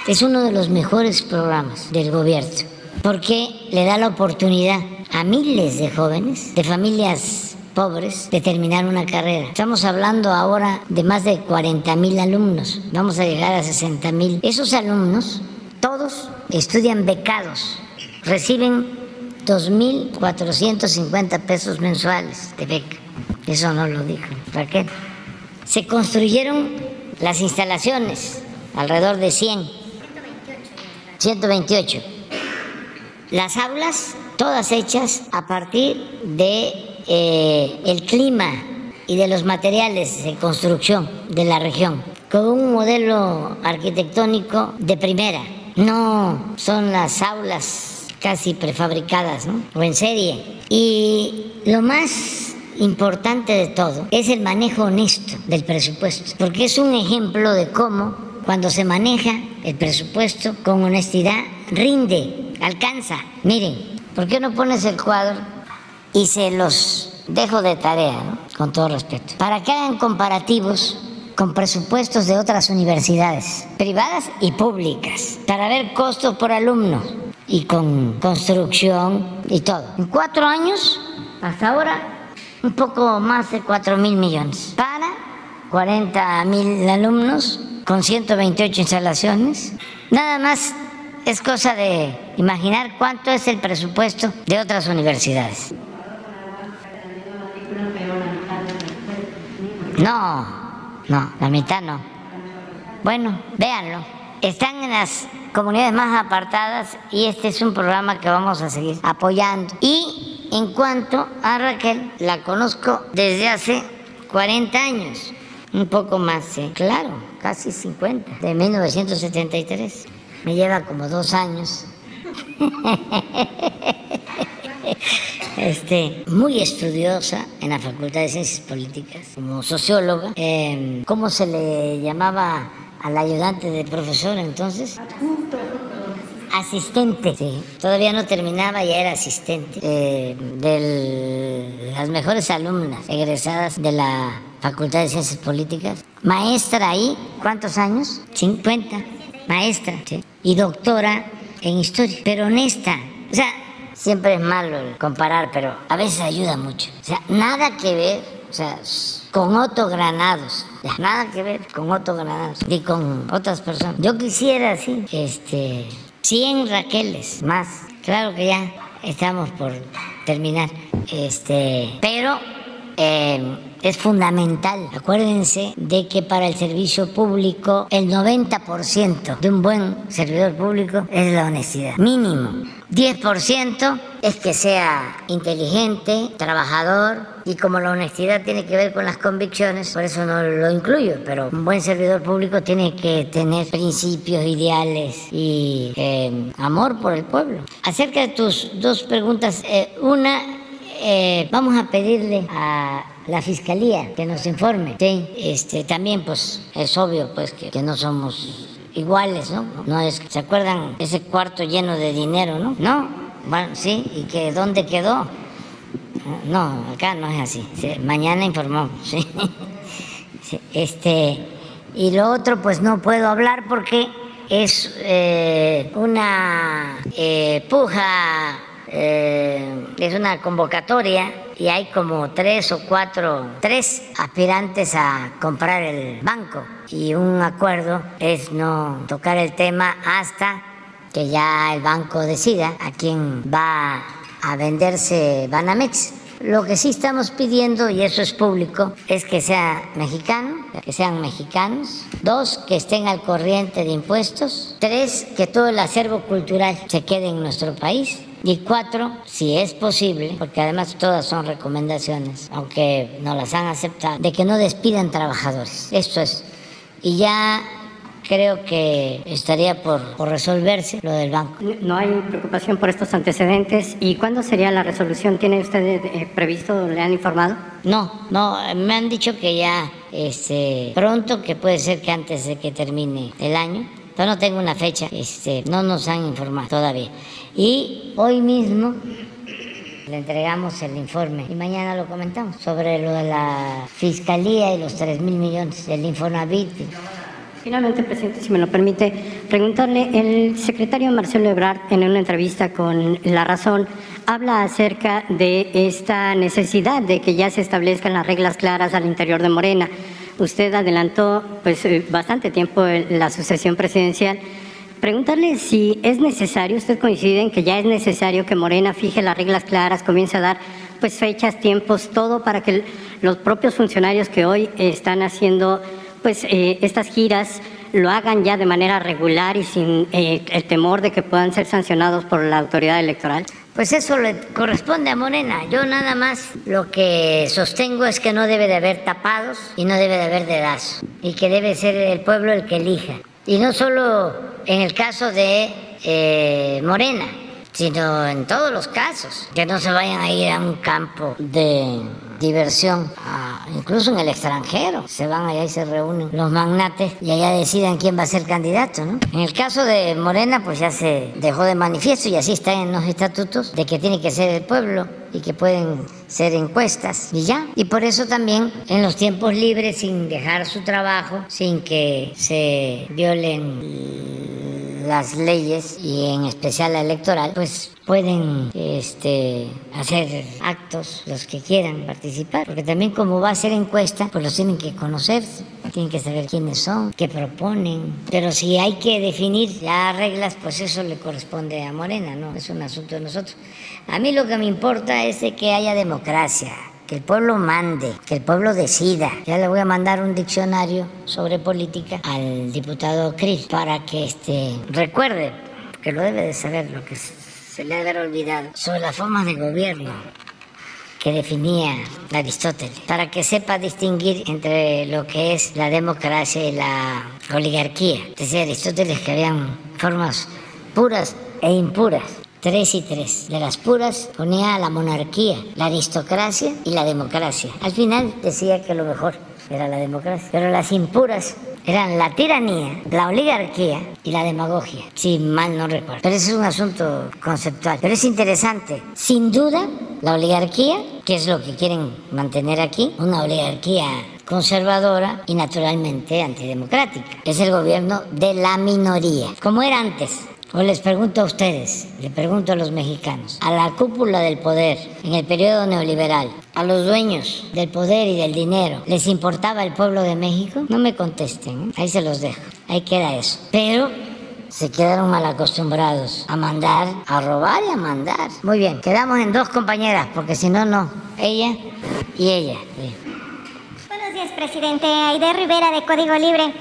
Es uno de los mejores programas del gobierno porque le da la oportunidad a miles de jóvenes de familias pobres de terminar una carrera. Estamos hablando ahora de más de 40 mil alumnos. Vamos a llegar a 60 mil. Esos alumnos, todos estudian becados, reciben 2.450 pesos mensuales de beca. Eso no lo dijo Raquel. Se construyeron las instalaciones, alrededor de 100. 128. Las aulas, todas hechas a partir de eh, el clima y de los materiales de construcción de la región, con un modelo arquitectónico de primera. No son las aulas casi prefabricadas, ¿no? O en serie. Y lo más importante de todo es el manejo honesto del presupuesto, porque es un ejemplo de cómo cuando se maneja el presupuesto con honestidad, rinde, alcanza. Miren, ¿por qué no pones el cuadro y se los dejo de tarea, con todo respeto? Para que hagan comparativos con presupuestos de otras universidades, privadas y públicas, para ver costos por alumno y con construcción y todo. En cuatro años, hasta ahora, un poco más de 4 mil millones para 40 mil alumnos con 128 instalaciones. Nada más es cosa de imaginar cuánto es el presupuesto de otras universidades. No, no, la mitad no. Bueno, véanlo. Están en las comunidades más apartadas y este es un programa que vamos a seguir apoyando. Y en cuanto a Raquel, la conozco desde hace 40 años, un poco más, claro, casi 50, de 1973. Me lleva como dos años. Este, muy estudiosa en la Facultad de Ciencias Políticas, como socióloga. Em, ¿Cómo se le llamaba al ayudante de profesor entonces? Asistente, sí. Todavía no terminaba, ya era asistente eh, de las mejores alumnas egresadas de la Facultad de Ciencias Políticas. Maestra ahí, ¿cuántos años? 50. Maestra, sí. Y doctora en historia, pero honesta. O sea, siempre es malo comparar, pero a veces ayuda mucho. O sea, nada que ver, o sea, con Otto Granados. Nada que ver con Otto Granados ni con otras personas. Yo quisiera, sí, este, 100 Raqueles más. Claro que ya estamos por terminar. Este, pero eh, es fundamental. Acuérdense de que para el servicio público el 90% de un buen servidor público es la honestidad. Mínimo. 10% es que sea inteligente, trabajador y como la honestidad tiene que ver con las convicciones, por eso no lo incluyo, pero un buen servidor público tiene que tener principios, ideales y eh, amor por el pueblo. Acerca de tus dos preguntas, eh, una, eh, vamos a pedirle a la fiscalía que nos informe. Sí, este, también pues es obvio pues que, no somos iguales, ¿no? No es, ¿se acuerdan ese cuarto lleno de dinero, no? No, bueno, sí, y que dónde quedó. No, acá no es así. mañana informamos, sí. Este, y lo otro, pues no puedo hablar porque es eh, una eh, puja, eh, es una convocatoria y hay como tres o cuatro, tres aspirantes a comprar el banco. Y un acuerdo es no tocar el tema hasta que ya el banco decida a quién va a venderse Banamex. Lo que sí estamos pidiendo, y eso es público, es que sea mexicano, que sean mexicanos. Dos, que estén al corriente de impuestos. Tres, que todo el acervo cultural se quede en nuestro país. Y cuatro, si es posible, porque además todas son recomendaciones, aunque no las han aceptado, de que no despidan trabajadores. Esto es. Y ya creo que estaría por, resolverse lo del banco. ¿No hay preocupación por estos antecedentes? ¿Y cuándo sería la resolución? ¿Tiene usted eh, previsto, le han informado? No, no, me han dicho que ya este, pronto, que puede ser que antes de que termine el año. Pero no tengo una fecha, este, no nos han informado todavía. Y hoy mismo le entregamos el informe y mañana lo comentamos sobre lo de la fiscalía y los 3 mil millones del Infonavit. Finalmente, presidente, si me lo permite, preguntarle, el secretario Marcelo Ebrard en una entrevista con La Razón habla acerca de esta necesidad de que ya se establezcan las reglas claras al interior de Morena. Usted adelantó pues eh, bastante tiempo la sucesión presidencial. Preguntarle si es necesario, usted coincide en que ya es necesario que Morena fije las reglas claras, comience a dar pues fechas, tiempos, todo para que los propios funcionarios que hoy están haciendo pues eh, estas giras lo hagan ya de manera regular y sin eh, el temor de que puedan ser sancionados por la autoridad electoral? Pues eso le corresponde a Morena. Yo nada más lo que sostengo es que no debe de haber tapados y no debe de haber dedazo. Y que debe ser el pueblo el que elija. Y no solo en el caso de eh, Morena, sino en todos los casos. Que no se vayan a ir a un campo de diversión, incluso en el extranjero. Se van allá y se reúnen los magnates y allá deciden quién va a ser candidato. ¿no? En el caso de Morena, pues ya se dejó de manifiesto y así está en los estatutos de que tiene que ser el pueblo y que pueden ser encuestas y ya. Y por eso también en los tiempos libres, sin dejar su trabajo, sin que se violen las leyes y en especial la electoral, pues pueden este, hacer actos los que quieran participar, porque también como va a ser encuesta, pues los tienen que conocer, tienen que saber quiénes son, qué proponen, pero si hay que definir las reglas, pues eso le corresponde a Morena, no es un asunto de nosotros. A mí lo que me importa es que haya democracia, que el pueblo mande, que el pueblo decida. Ya le voy a mandar un diccionario sobre política al diputado Cris para que este, recuerde, que lo debe de saber, lo que se le ha de haber olvidado, sobre las formas de gobierno que definía Aristóteles, para que sepa distinguir entre lo que es la democracia y la oligarquía. Decía Aristóteles que habían formas puras e impuras tres y tres. De las puras ponía la monarquía, la aristocracia y la democracia. Al final decía que lo mejor era la democracia, pero las impuras eran la tiranía, la oligarquía y la demagogia, si mal no recuerdo. Pero ese es un asunto conceptual. Pero es interesante. Sin duda, la oligarquía, que es lo que quieren mantener aquí, una oligarquía conservadora y naturalmente antidemocrática. Es el gobierno de la minoría, como era antes. O les pregunto a ustedes, le pregunto a los mexicanos, a la cúpula del poder en el periodo neoliberal, a los dueños del poder y del dinero, ¿les importaba el pueblo de México? No me contesten, ¿eh? ahí se los dejo, ahí queda eso. Pero se quedaron mal acostumbrados a mandar, a robar y a mandar. Muy bien, quedamos en dos compañeras, porque si no, no. Ella y ella. Buenos días, presidente. Aide Rivera, de Código Libre.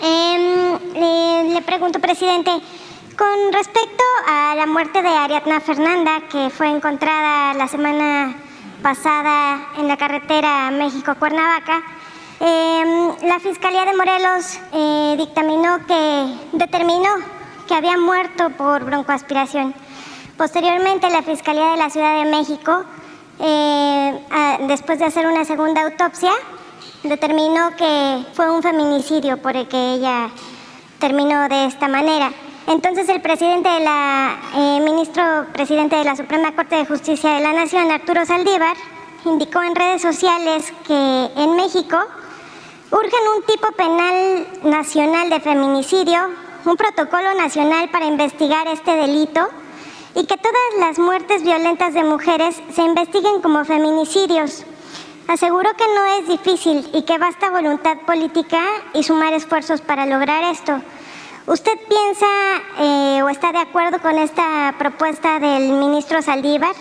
Em, le pregunto, presidente, con respecto a la muerte de Ariadna Fernanda, que fue encontrada la semana pasada en la carretera México-Cuernavaca, em, la Fiscalía de Morelos eh, dictaminó que determinó que había muerto por broncoaspiración. Posteriormente, la Fiscalía de la Ciudad de México, eh, después de hacer una segunda autopsia, determinó que fue un feminicidio por el que ella terminó de esta manera. Entonces el presidente de la, eh, ministro presidente de la Suprema Corte de Justicia de la Nación, Arturo Saldívar, indicó en redes sociales que en México urgen un tipo penal nacional de feminicidio, un protocolo nacional para investigar este delito y que todas las muertes violentas de mujeres se investiguen como feminicidios. Aseguró que no es difícil y que basta voluntad política y sumar esfuerzos para lograr esto. ¿Usted piensa eh, o está de acuerdo con esta propuesta del ministro Saldívar?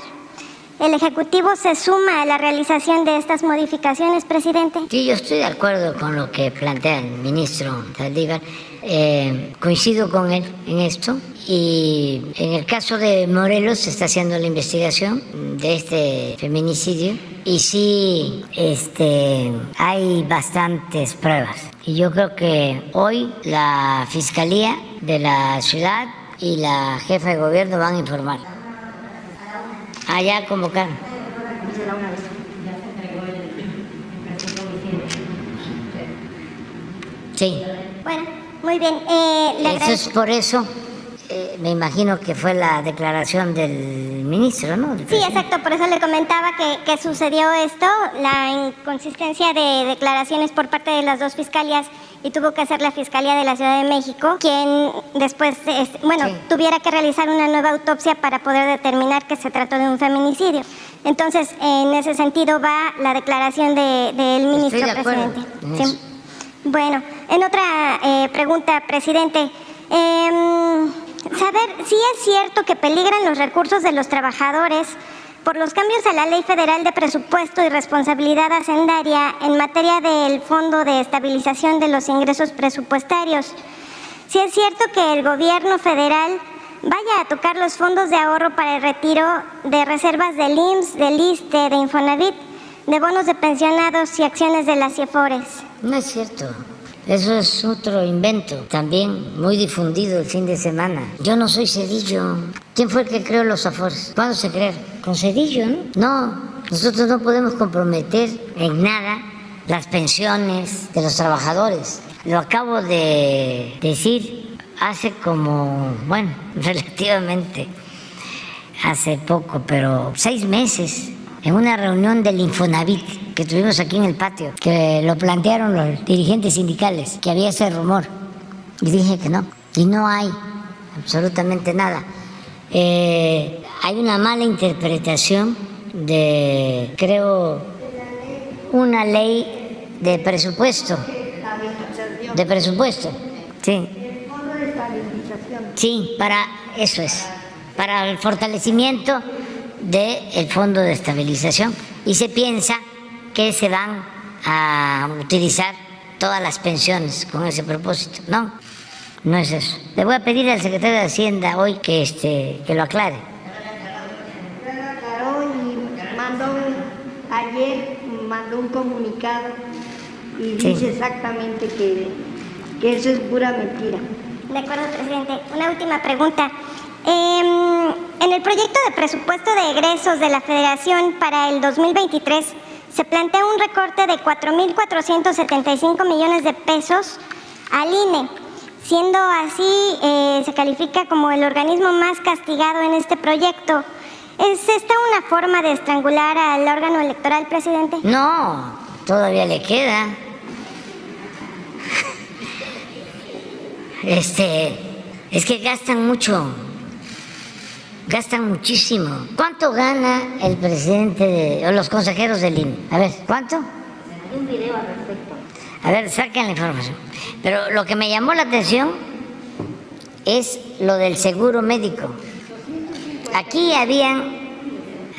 ¿El Ejecutivo se suma a la realización de estas modificaciones, presidente? Sí, yo estoy de acuerdo con lo que plantea el ministro Saldívar. Eh, coincido con él en esto y en el caso de Morelos se está haciendo la investigación de este feminicidio y sí este, hay bastantes pruebas. Y yo creo que hoy la Fiscalía de la ciudad y la jefa de gobierno van a informar allá convocaron. Sí. Bueno, muy bien. Eh, eso es por eso. Eh, me imagino que fue la declaración del ministro, ¿no? Sí, exacto, por eso le comentaba que, que, sucedió esto, la inconsistencia de declaraciones por parte de las dos fiscalias y tuvo que hacer la Fiscalía de la Ciudad de México, quien después, bueno, tuviera que realizar una nueva autopsia para poder determinar que se trató de un feminicidio. Entonces, en ese sentido va la declaración del ministro presidente. Bueno, en otra eh, pregunta, presidente, em, saber si es cierto que peligran los recursos de los trabajadores por los cambios a la Ley Federal de Presupuesto y Responsabilidad Hacendaria en materia del Fondo de Estabilización de los Ingresos Presupuestarios. Si es cierto que el gobierno federal vaya a tocar los fondos de ahorro para el retiro de reservas del IMSS, del ISTE, de Infonavit, de bonos de pensionados y acciones de las CIEFORES. No es cierto. Eso es otro invento, también muy difundido el fin de semana. Yo no soy Cedillo. ¿Quién fue el que creó los afores? ¿Cuándo se crearon? Con Cedillo, ¿no? No, nosotros no podemos comprometer en nada las pensiones de los trabajadores. Lo acabo de decir hace como, bueno, relativamente, hace poco, pero seis meses, en una reunión del Infonavit que tuvimos aquí en el patio, que lo plantearon los dirigentes sindicales, que había ese rumor. Y dije que no. Y no hay absolutamente nada. Eh, hay una mala interpretación de, creo, una ley de presupuesto. De presupuesto, sí. Sí, para eso es, para el fortalecimiento del fondo de estabilización. Y se piensa que se van a utilizar todas las pensiones con ese propósito. No, no es eso. Le voy a pedir al secretario de Hacienda hoy que, este, que lo aclare. aclaró y mandó ayer mandó un comunicado y dice exactamente que, que eso es pura mentira. De acuerdo, presidente. Una última pregunta. Em, en el proyecto de presupuesto de egresos de la Federación para el 2023, se plantea un recorte de 4.475 millones de pesos al INE. Siendo así, eh, se califica como el organismo más castigado en este proyecto. ¿Es esta una forma de estrangular al órgano electoral, presidente? No, todavía le queda. Este, es que gastan mucho gastan muchísimo. ¿Cuánto gana el presidente o los consejeros del INE? A ver, ¿cuánto? Hay un video al respecto. A ver, saquen la información. Pero lo que me llamó la atención es lo del seguro médico. Aquí habían,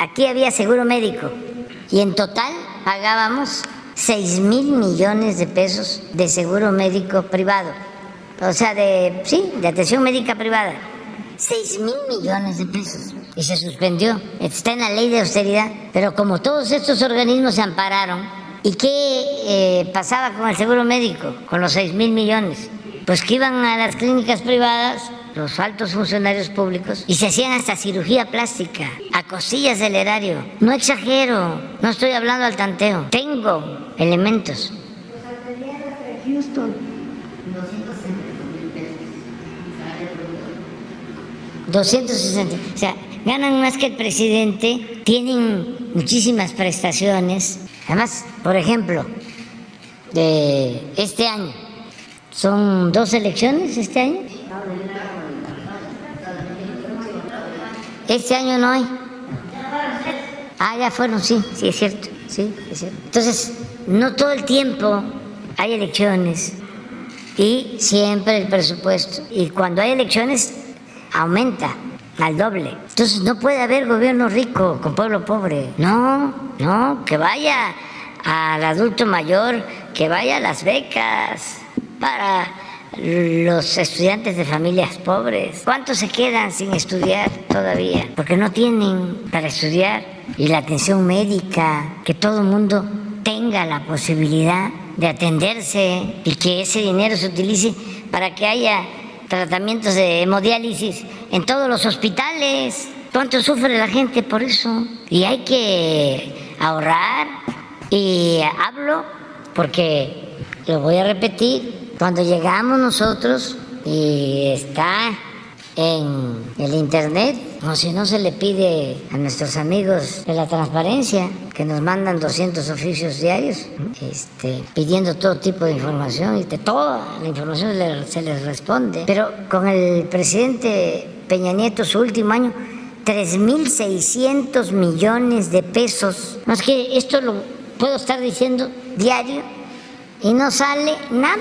aquí había seguro médico y en total pagábamos 6 mil millones de pesos de seguro médico privado. O sea, de, sí, de atención médica privada. 6 mil millones de pesos. Y se suspendió. Está en la ley de austeridad. Pero como todos estos organismos se ampararon, ¿y qué eh, pasaba con el seguro médico? Con los 6 mil millones. Pues que iban a las clínicas privadas, los altos funcionarios públicos, y se hacían hasta cirugía plástica, a costillas del erario. No exagero, no estoy hablando al tanteo. Tengo elementos. Houston 260. O sea, ganan más que el presidente, tienen muchísimas prestaciones. Además, por ejemplo, de este año, ¿son dos elecciones este año? Este año no hay. Ah, ya fueron, sí, sí, es cierto. Sí. Entonces, no todo el tiempo hay elecciones y siempre el presupuesto. Y cuando hay elecciones, aumenta al doble. Entonces, no puede haber gobierno rico con pueblo pobre. No, no, que vaya al adulto mayor, que vaya a las becas para los estudiantes de familias pobres. ¿Cuántos se quedan sin estudiar todavía? Porque no tienen para estudiar. Y la atención médica, que todo el mundo tenga la posibilidad de atenderse y que ese dinero se utilice para que haya tratamientos de hemodiálisis en todos los hospitales. ¿Cuánto sufre la gente por eso? Y hay que ahorrar. Y hablo porque, lo voy a repetir, cuando llegamos nosotros y está en el Internet, o si no se le pide a nuestros amigos de la transparencia, que nos mandan 200 oficios diarios, este, pidiendo todo tipo de información y de toda la información se les responde. Pero con el presidente Peña Nieto, su último año, 3.600 millones de pesos. Es que esto lo puedo estar diciendo diario y no sale nada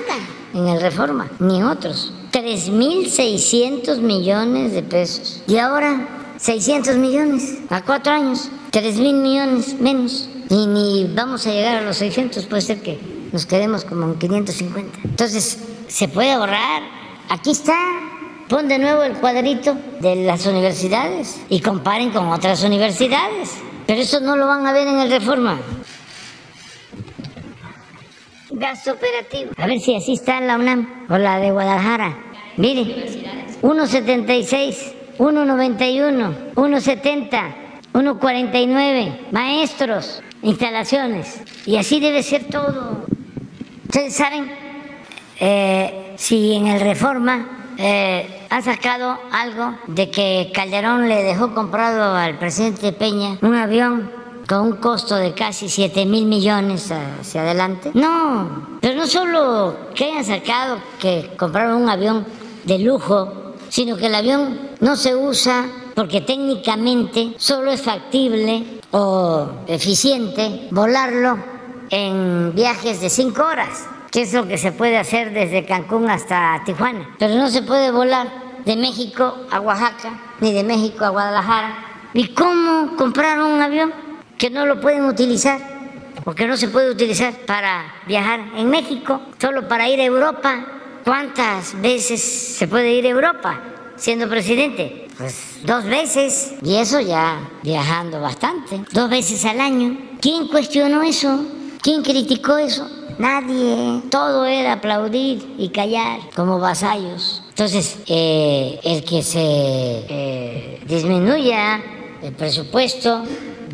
en el Reforma, ni otros. 3.600 millones de pesos. Y ahora 600 millones a cuatro años. 3.000 millones menos. Y ni vamos a llegar a los 600, puede ser que nos quedemos como en 550. Entonces, se puede ahorrar. Aquí está. Pon de nuevo el cuadrito de las universidades y comparen con otras universidades. Pero eso no lo van a ver en el Reforma gasto operativo. A ver si así está la UNAM o la de Guadalajara. Mire, 1.76, 1.91, 1.70, 1.49, maestros, instalaciones. Y así debe ser todo. Ustedes saben eh, si en el Reforma eh, ha sacado algo de que Calderón le dejó comprado al presidente Peña un avión con un costo de casi 7 mil millones hacia adelante. No, pero no solo que hayan sacado que compraron un avión de lujo, sino que el avión no se usa porque técnicamente solo es factible o eficiente volarlo en viajes de 5 horas, que es lo que se puede hacer desde Cancún hasta Tijuana. Pero no se puede volar de México a Oaxaca, ni de México a Guadalajara. ¿Y cómo compraron un avión? que no lo pueden utilizar, porque no se puede utilizar para viajar en México, solo para ir a Europa. ¿Cuántas veces se puede ir a Europa siendo presidente? Pues dos veces, y eso ya viajando bastante, dos veces al año. ¿Quién cuestionó eso? ¿Quién criticó eso? Nadie. Todo era aplaudir y callar como vasallos. Entonces, eh, el que se eh, disminuya el presupuesto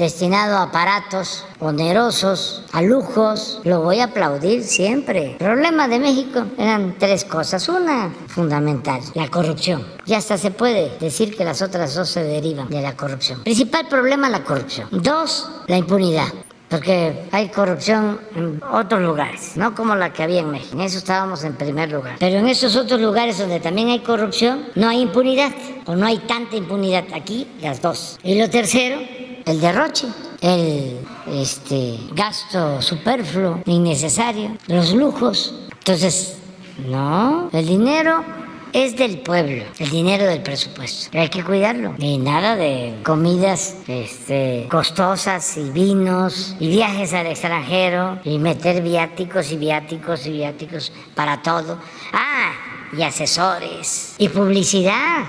destinado a aparatos onerosos, a lujos, lo voy a aplaudir siempre. El problema de México eran tres cosas. Una fundamental, la corrupción. Y hasta se puede decir que las otras dos se derivan de la corrupción. Principal problema, la corrupción. Dos, la impunidad porque hay corrupción en otros lugares, no como la que había en México. En eso estábamos en primer lugar. Pero en esos otros lugares donde también hay corrupción, no hay impunidad, o no hay tanta impunidad. Aquí, las dos. Y lo tercero, el derroche, el este, gasto superfluo, innecesario, los lujos. Entonces, no, el dinero es del pueblo, el dinero del presupuesto. hay que cuidarlo. Y nada de comidas este, costosas y vinos y viajes al extranjero y meter viáticos y viáticos y viáticos para todo. Ah, y asesores y publicidad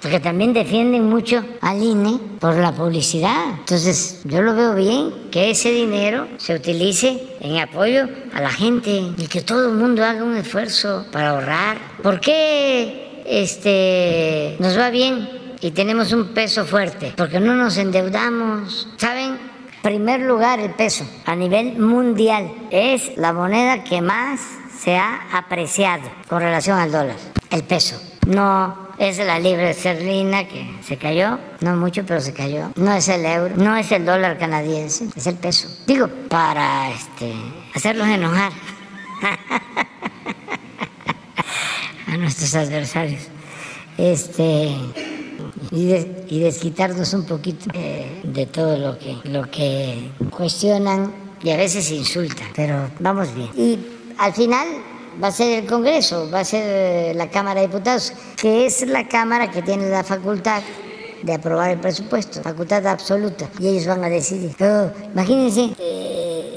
porque también defienden mucho al INE por la publicidad. Entonces, yo lo veo bien que ese dinero se utilice en apoyo a la gente y que todo el mundo haga un esfuerzo para ahorrar. ¿Por qué este, nos va bien y tenemos un peso fuerte? Porque no nos endeudamos. ¿Saben? Primer lugar el peso a nivel mundial es la moneda que más se ha apreciado con relación al dólar, el peso. No es la libra esterlina que se cayó, no mucho, pero se cayó. No es el euro, no es el dólar canadiense, es el peso. Digo, para este, hacerlos enojar a nuestros adversarios. Este, y, desquitarnos un poquito eh, de todo lo que, lo que cuestionan y a veces insultan, pero vamos bien. Y al final va a ser el Congreso, va a ser eh, la Cámara de Diputados, que es la Cámara que tiene la facultad de aprobar el presupuesto, facultad absoluta, y ellos van a decidir. Pero imagínense,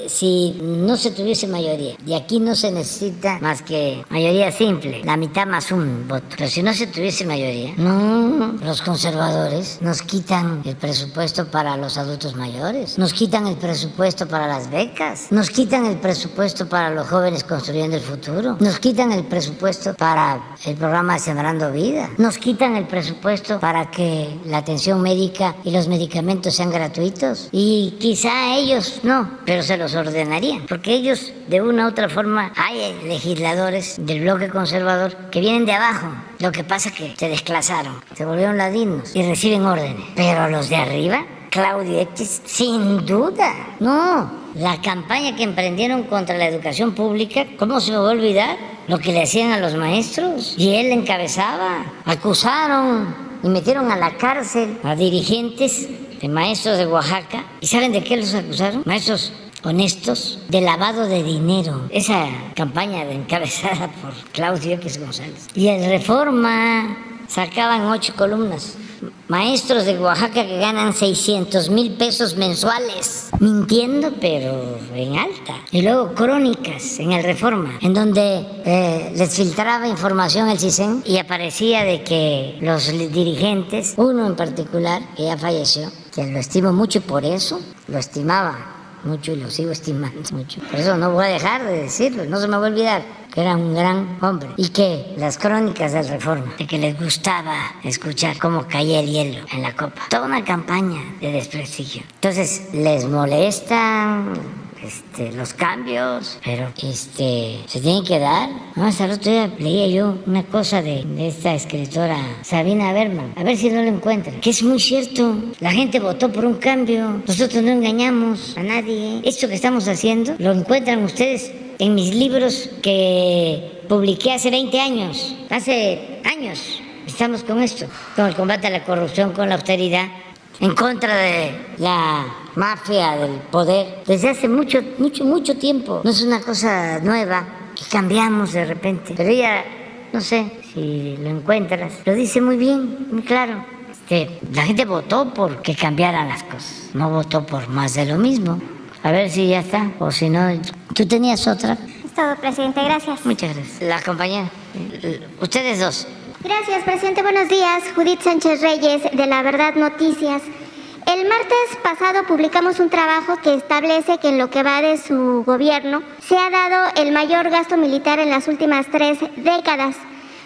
si no se tuviese mayoría, y aquí no se necesita más que mayoría simple, la mitad más un voto, pero si no se tuviese mayoría, no, los conservadores nos quitan el presupuesto para los adultos mayores, nos quitan el presupuesto para las becas, nos quitan el presupuesto para los jóvenes construyendo el futuro, nos quitan el presupuesto para el programa Sembrando Vida, nos quitan el presupuesto para que la atención médica y los medicamentos sean gratuitos y quizá ellos no, pero se los ordenarían, porque ellos de una u otra forma hay legisladores del bloque conservador que vienen de abajo. Lo que pasa es que se desclasaron, se volvieron ladinos y reciben órdenes. Pero los de arriba, Claudio X, sin duda, no. La campaña que emprendieron contra la educación pública, ¿cómo se me va a olvidar? Lo que le hacían a los maestros. Y él encabezaba. Acusaron y metieron a la cárcel a dirigentes de maestros de Oaxaca. ¿Y saben de qué los acusaron? Maestros honestos de lavado de dinero. Esa campaña encabezada por Claudio X González. Y el Reforma sacaban ocho columnas. Maestros de Oaxaca que ganan 600 mil pesos mensuales, mintiendo pero en alta. Y luego crónicas en el Reforma, en donde eh, les filtraba información el CISEN y aparecía de que los dirigentes, uno en particular, que ya falleció, que lo estimo mucho y por eso lo estimaba mucho y lo sigo estimando mucho. Por eso no voy a dejar de decirlo, no se me va a olvidar que era un gran hombre y que las crónicas del Reforma, de que les gustaba escuchar cómo caía el hielo en la copa. Toda una campaña de desprestigio. Entonces, les molesta este, los cambios, pero este, se tienen que dar. No, hasta el otro día leía yo una cosa de, esta escritora Sabina Berman, a ver si no lo encuentran, que es muy cierto. La gente votó por un cambio, nosotros no engañamos a nadie. Esto que estamos haciendo lo encuentran ustedes en mis libros que publiqué hace 20 años, hace años. Estamos con esto, con el combate a la corrupción, con la austeridad, en contra de la mafia del poder desde hace mucho, mucho, mucho tiempo. No es una cosa nueva que cambiamos de repente. Pero ella, no sé si lo encuentras, lo dice muy bien, muy claro. Este, la gente votó por que cambiaran las cosas, no votó por más de lo mismo. A ver si ya está, o si no, tú tenías otra. Es todo, presidente, gracias. Muchas gracias. La compañera, ustedes dos. Gracias, presidente. Buenos días. Judith Sánchez Reyes, de La Verdad Noticias. El martes pasado publicamos un trabajo que establece que en lo que va de su gobierno se ha dado el mayor gasto militar en las últimas tres décadas,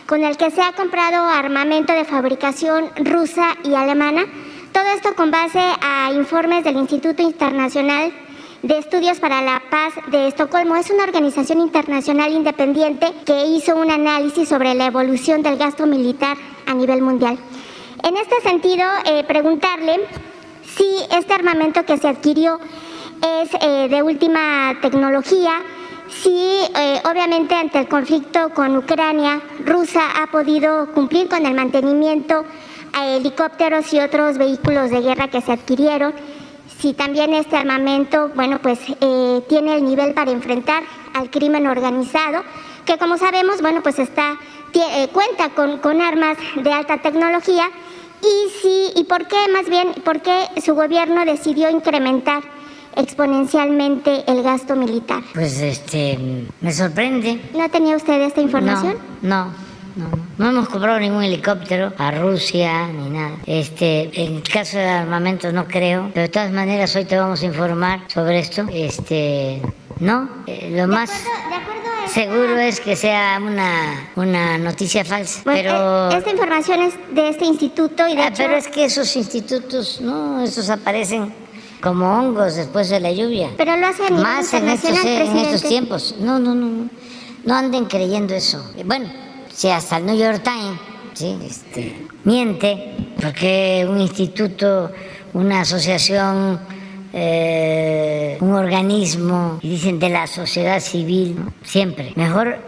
con el que se ha comprado armamento de fabricación rusa y alemana. Todo esto con base a informes del Instituto Internacional de Estudios para la Paz de Estocolmo. Es una organización internacional independiente que hizo un análisis sobre la evolución del gasto militar a nivel mundial. En este sentido, eh, preguntarle si este armamento que se adquirió es eh, de última tecnología, si eh, obviamente ante el conflicto con Ucrania, Rusia ha podido cumplir con el mantenimiento a helicópteros y otros vehículos de guerra que se adquirieron, si también este armamento, bueno, pues eh, tiene el nivel para enfrentar al crimen organizado, que como sabemos, bueno, pues está, cuenta con, con armas de alta tecnología y sí, y por qué más bien, por qué su gobierno decidió incrementar exponencialmente el gasto militar. Pues este, me sorprende. ¿No tenía usted esta información? No, no, no. No hemos comprado ningún helicóptero a Rusia ni nada. Este, en el caso de armamentos no creo, pero de todas maneras hoy te vamos a informar sobre esto. Este, no, eh, lo más seguro es que sea una, una noticia falsa. pero eh, esta información es de este instituto y de ah, Pero es que esos institutos, no, esos aparecen como hongos después de la lluvia. Pero lo hacen más en estos, en estos tiempos. No, no, no, no anden creyendo eso. Bueno, si hasta el New York Times ¿sí? este, miente, porque un instituto, una asociación eh, un organismo, dicen de la sociedad civil, siempre. Mejor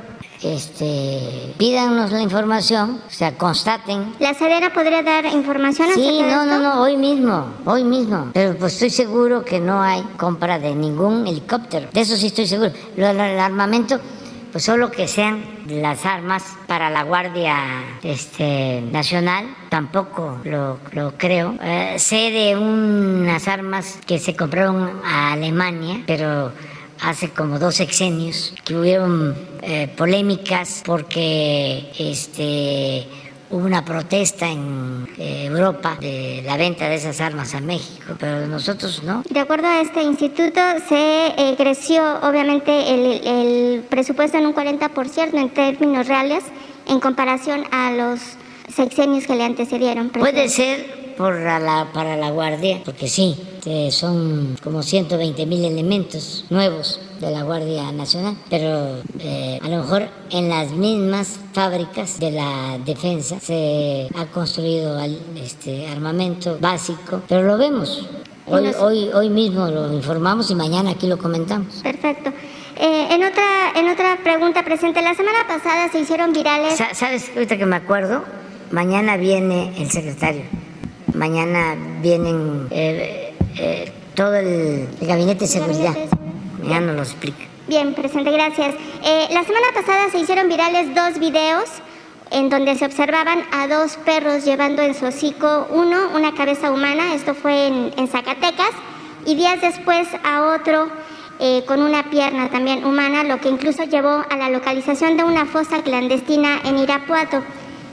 este, pídanos la información, o sea, constaten. ¿La Sedena podría dar información Sí, no, no, no, hoy mismo, hoy mismo. Pero pues estoy seguro que no hay compra de ningún helicóptero. De eso sí estoy seguro. Lo del armamento, pues solo que sean las armas para la Guardia este, Nacional, tampoco lo, creo. Eh, sé de unas armas que se compraron a Alemania, pero hace como dos sexenios, que hubieron eh, polémicas porque este, hubo una protesta en eh, Europa de la venta de esas armas a México, pero nosotros no. De acuerdo a este instituto, se eh, creció obviamente el, el presupuesto en un 40% en términos reales en comparación a los sexenios que le antecedieron. Puede ser por la, para la Guardia, porque sí, son como 120 mil elementos nuevos de la Guardia Nacional, pero eh, a lo mejor en las mismas fábricas de la defensa se ha construido este armamento básico, pero lo vemos. Hoy, hoy, hoy mismo lo informamos y mañana aquí lo comentamos. Perfecto. Eh, en, otra, en otra pregunta presente, la semana pasada se hicieron virales. ¿Sabes ahorita que me acuerdo? Mañana viene el secretario Mañana vienen eh, eh, todo el, gabinete de seguridad. Ya nos lo explica. Bien, presente, gracias. Eh, la semana pasada se hicieron virales dos videos en donde se observaban a dos perros llevando en su hocico uno una cabeza humana, esto fue en, Zacatecas, y días después a otro con una pierna también humana, lo que incluso llevó a la localización de una fosa clandestina en Irapuato.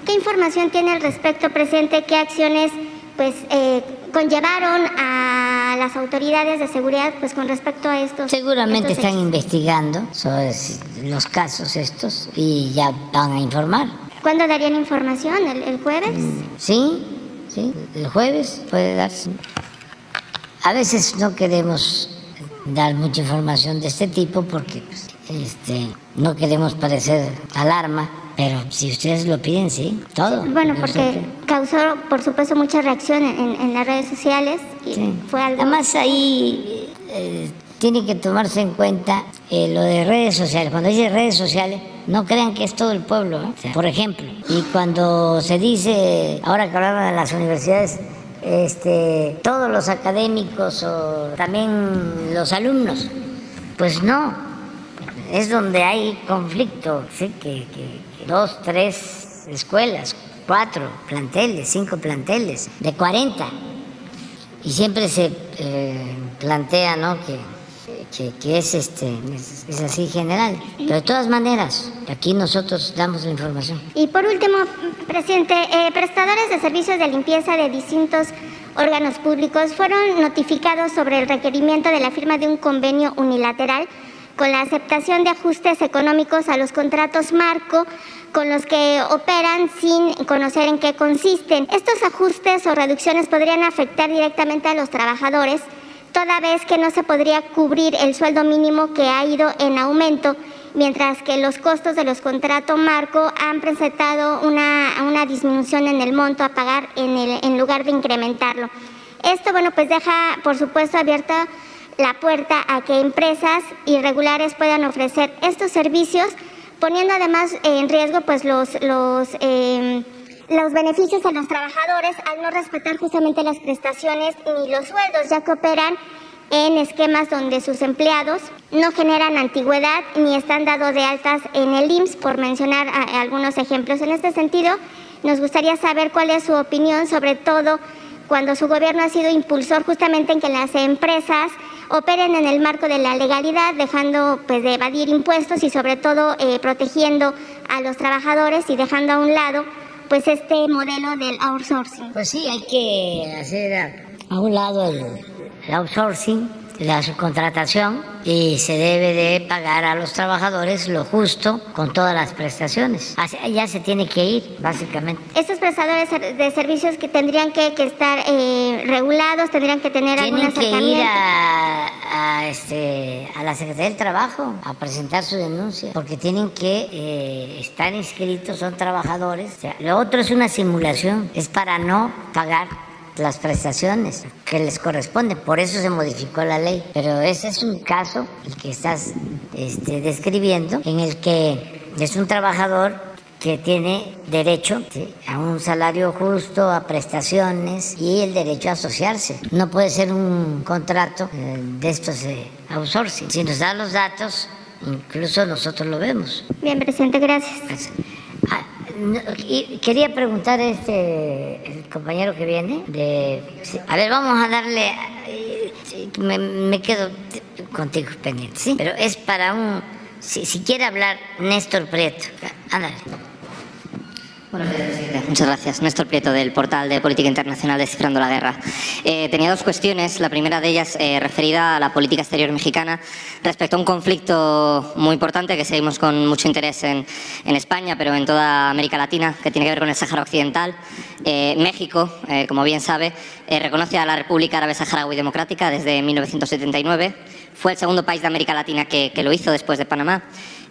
¿Qué información tiene al respecto, presente? ¿Qué acciones pues eh, conllevaron a las autoridades de seguridad pues con respecto a estos seguramente están investigando sobre los casos estos y ya van a informar ¿cuándo darían información? ¿el, jueves? Mm, sí, sí, el jueves puede darse a veces no queremos dar mucha información de este tipo porque pues, este, no queremos parecer alarma pero si ustedes lo piden, sí, todo. Bueno, porque causó, por supuesto, mucha reacción en, las redes sociales y fue algo... Además ahí eh, tiene que tomarse en cuenta eh, lo de redes sociales. Cuando dice redes sociales, no crean que es todo el pueblo, ¿eh? por ejemplo. Y cuando se dice, ahora que hablaban de las universidades, este, todos los académicos o también los alumnos, pues no, es donde hay conflicto, ¿sí? que, dos, tres escuelas, cuatro planteles, cinco planteles, de 40. Y siempre se eh, plantea ¿no? que, que, es, este, es, así general. Pero de todas maneras, aquí nosotros damos la información. Y por último, presidente, eh, prestadores de servicios de limpieza de distintos órganos públicos fueron notificados sobre el requerimiento de la firma de un convenio unilateral con la aceptación de ajustes económicos a los contratos marco con los que operan sin conocer en qué consisten. Estos ajustes o reducciones podrían afectar directamente a los trabajadores, toda vez que no se podría cubrir el sueldo mínimo que ha ido en aumento, mientras que los costos de los contratos marco han presentado una, una disminución en el monto a pagar en, el, en lugar de incrementarlo. Esto, bueno, pues deja, por supuesto, abierta la puerta a que empresas irregulares puedan ofrecer estos servicios, poniendo además en riesgo pues los, los, em, los beneficios de los trabajadores al no respetar justamente las prestaciones ni los sueldos, ya que operan en esquemas donde sus empleados no generan antigüedad ni están dados de altas en el IMSS, por mencionar algunos ejemplos. En este sentido, nos gustaría saber cuál es su opinión, sobre todo cuando su gobierno ha sido impulsor justamente en que las empresas operen en el marco de la legalidad, dejando pues, de evadir impuestos y sobre todo eh, protegiendo a los trabajadores y dejando a un lado pues este modelo del outsourcing. Pues sí, hay que hacer a, un lado el outsourcing la subcontratación y se debe de pagar a los trabajadores lo justo con todas las prestaciones. ya se tiene que ir, básicamente. Estos prestadores de servicios que tendrían que, estar eh, regulados, tendrían que tener Tienen que ir a, este, a la Secretaría del Trabajo a presentar su denuncia, porque tienen que eh, estar inscritos, son trabajadores. lo otro es una simulación, es para no pagar las prestaciones que les corresponden. Por eso se modificó la ley. Pero ese es un caso, el que estás este, describiendo, en el que es un trabajador que tiene derecho a un salario justo, a prestaciones y el derecho a asociarse. No puede ser un contrato eh, de estos de outsourcing. Si nos dan los datos, incluso nosotros lo vemos. Bien, presidente, gracias. Quería preguntar este el compañero que viene a ver vamos a darle me, me quedo contigo pendiente sí pero es para un si, si quiere hablar Néstor Prieto ándale Muchas gracias. Néstor Prieto, del portal de Política Internacional Descifrando la Guerra. Eh, tenía dos cuestiones. La primera de ellas eh, referida a la política exterior mexicana respecto a un conflicto muy importante que seguimos con mucho interés en, en España, pero en toda América Latina, que tiene que ver con el Sáhara Occidental. Eh, México, como bien sabe, reconoce a la República Árabe Saharaui Democrática desde 1979. Fue el segundo país de América Latina que, que lo hizo después de Panamá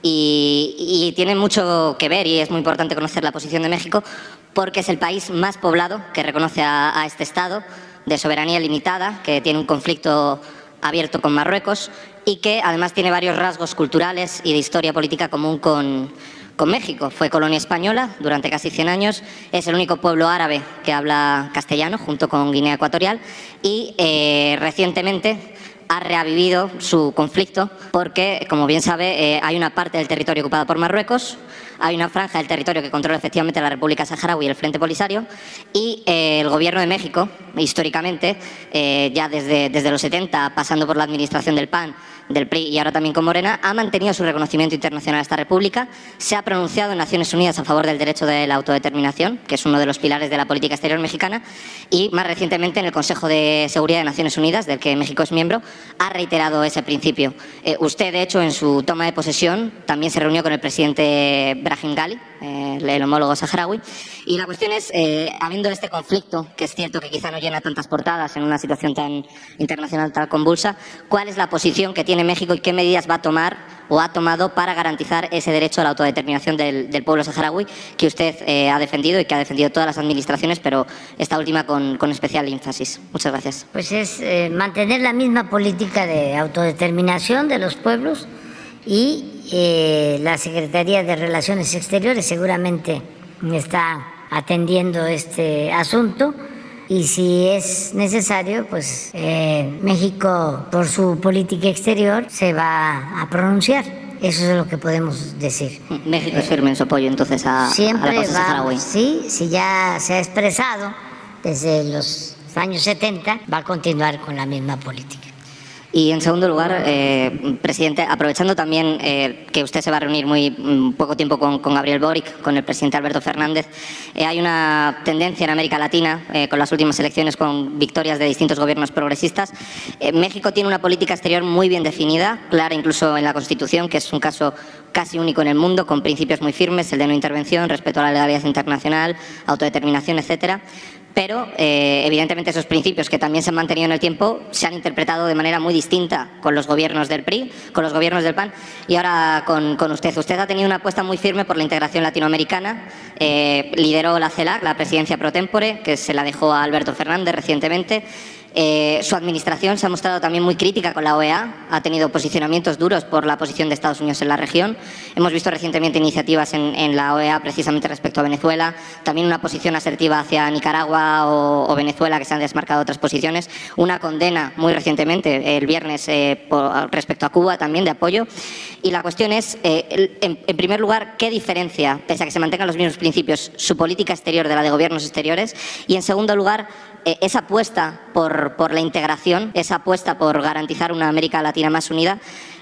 y, tiene mucho que ver y es muy importante conocer la posición de México porque es el país más poblado que reconoce a, este Estado de soberanía limitada, que tiene un conflicto abierto con Marruecos y que además tiene varios rasgos culturales y de historia política común con, con México. Fue colonia española durante casi 100 años, es el único pueblo árabe que habla castellano junto con Guinea Ecuatorial y eh, recientemente ha reavivido su conflicto porque, como bien sabe, eh, hay una parte del territorio ocupada por Marruecos, hay una franja del territorio que controla efectivamente la República Saharaui y el Frente Polisario y eh, el Gobierno de México, históricamente, eh, ya desde, desde los 70, pasando por la administración del PAN, del PRI y ahora también con Morena, ha mantenido su reconocimiento internacional a esta República, se ha pronunciado en Naciones Unidas a favor del derecho de la autodeterminación, que es uno de los pilares de la política exterior mexicana, y más recientemente en el Consejo de Seguridad de Naciones Unidas, del que México es miembro, ha reiterado ese principio. Eh, usted, de hecho, en su toma de posesión también se reunió con el presidente Brahim Gali, eh, el homólogo saharaui, y la cuestión es, eh, habiendo este conflicto, que es cierto que quizá no llena tantas portadas en una situación tan internacional, tan convulsa, ¿cuál es la posición que tiene tiene México y qué medidas va a tomar o ha tomado para garantizar ese derecho a la autodeterminación del, pueblo saharaui que usted eh, ha defendido y que ha defendido todas las administraciones, pero esta última con, especial énfasis. Muchas gracias. Pues es eh, mantener la misma política de autodeterminación de los pueblos y eh, la Secretaría de Relaciones Exteriores seguramente está atendiendo este asunto y si es necesario, pues eh, México, por su política exterior, se va a pronunciar. Eso es lo que podemos decir. México es firme en su apoyo entonces a, Siempre la va, Sí, si ya se ha expresado desde los años 70, va a continuar con la misma política. Y en segundo lugar, eh, presidente, aprovechando también eh, que usted se va a reunir muy mm, poco tiempo con, Gabriel Boric, con el presidente Alberto Fernández, eh, hay una tendencia en América Latina, con las últimas elecciones con victorias de distintos gobiernos progresistas. México tiene una política exterior muy bien definida, clara incluso en la Constitución, que es un caso casi único en el mundo, con principios muy firmes, el de no intervención, respeto a la legalidad internacional, autodeterminación, etcétera pero eh, evidentemente esos principios que también se han mantenido en el tiempo se han interpretado de manera muy distinta con los gobiernos del PRI, con los gobiernos del PAN y ahora con, usted. Usted ha tenido una apuesta muy firme por la integración latinoamericana, eh, lideró la CELAC, la presidencia pro tempore, que se la dejó a Alberto Fernández recientemente, eh, su administración se ha mostrado también muy crítica con la OEA, ha tenido posicionamientos duros por la posición de Estados Unidos en la región. Hemos visto recientemente iniciativas en, la OEA precisamente respecto a Venezuela, también una posición asertiva hacia Nicaragua o, Venezuela que se han desmarcado otras posiciones, una condena muy recientemente, el viernes, eh, respecto a Cuba también de apoyo. Y la cuestión es, eh, en, primer lugar, ¿qué diferencia, pese a que se mantengan los mismos principios, su política exterior de la de gobiernos exteriores? Y en segundo lugar, esa apuesta por por, la integración, esa apuesta por garantizar una América Latina más unida,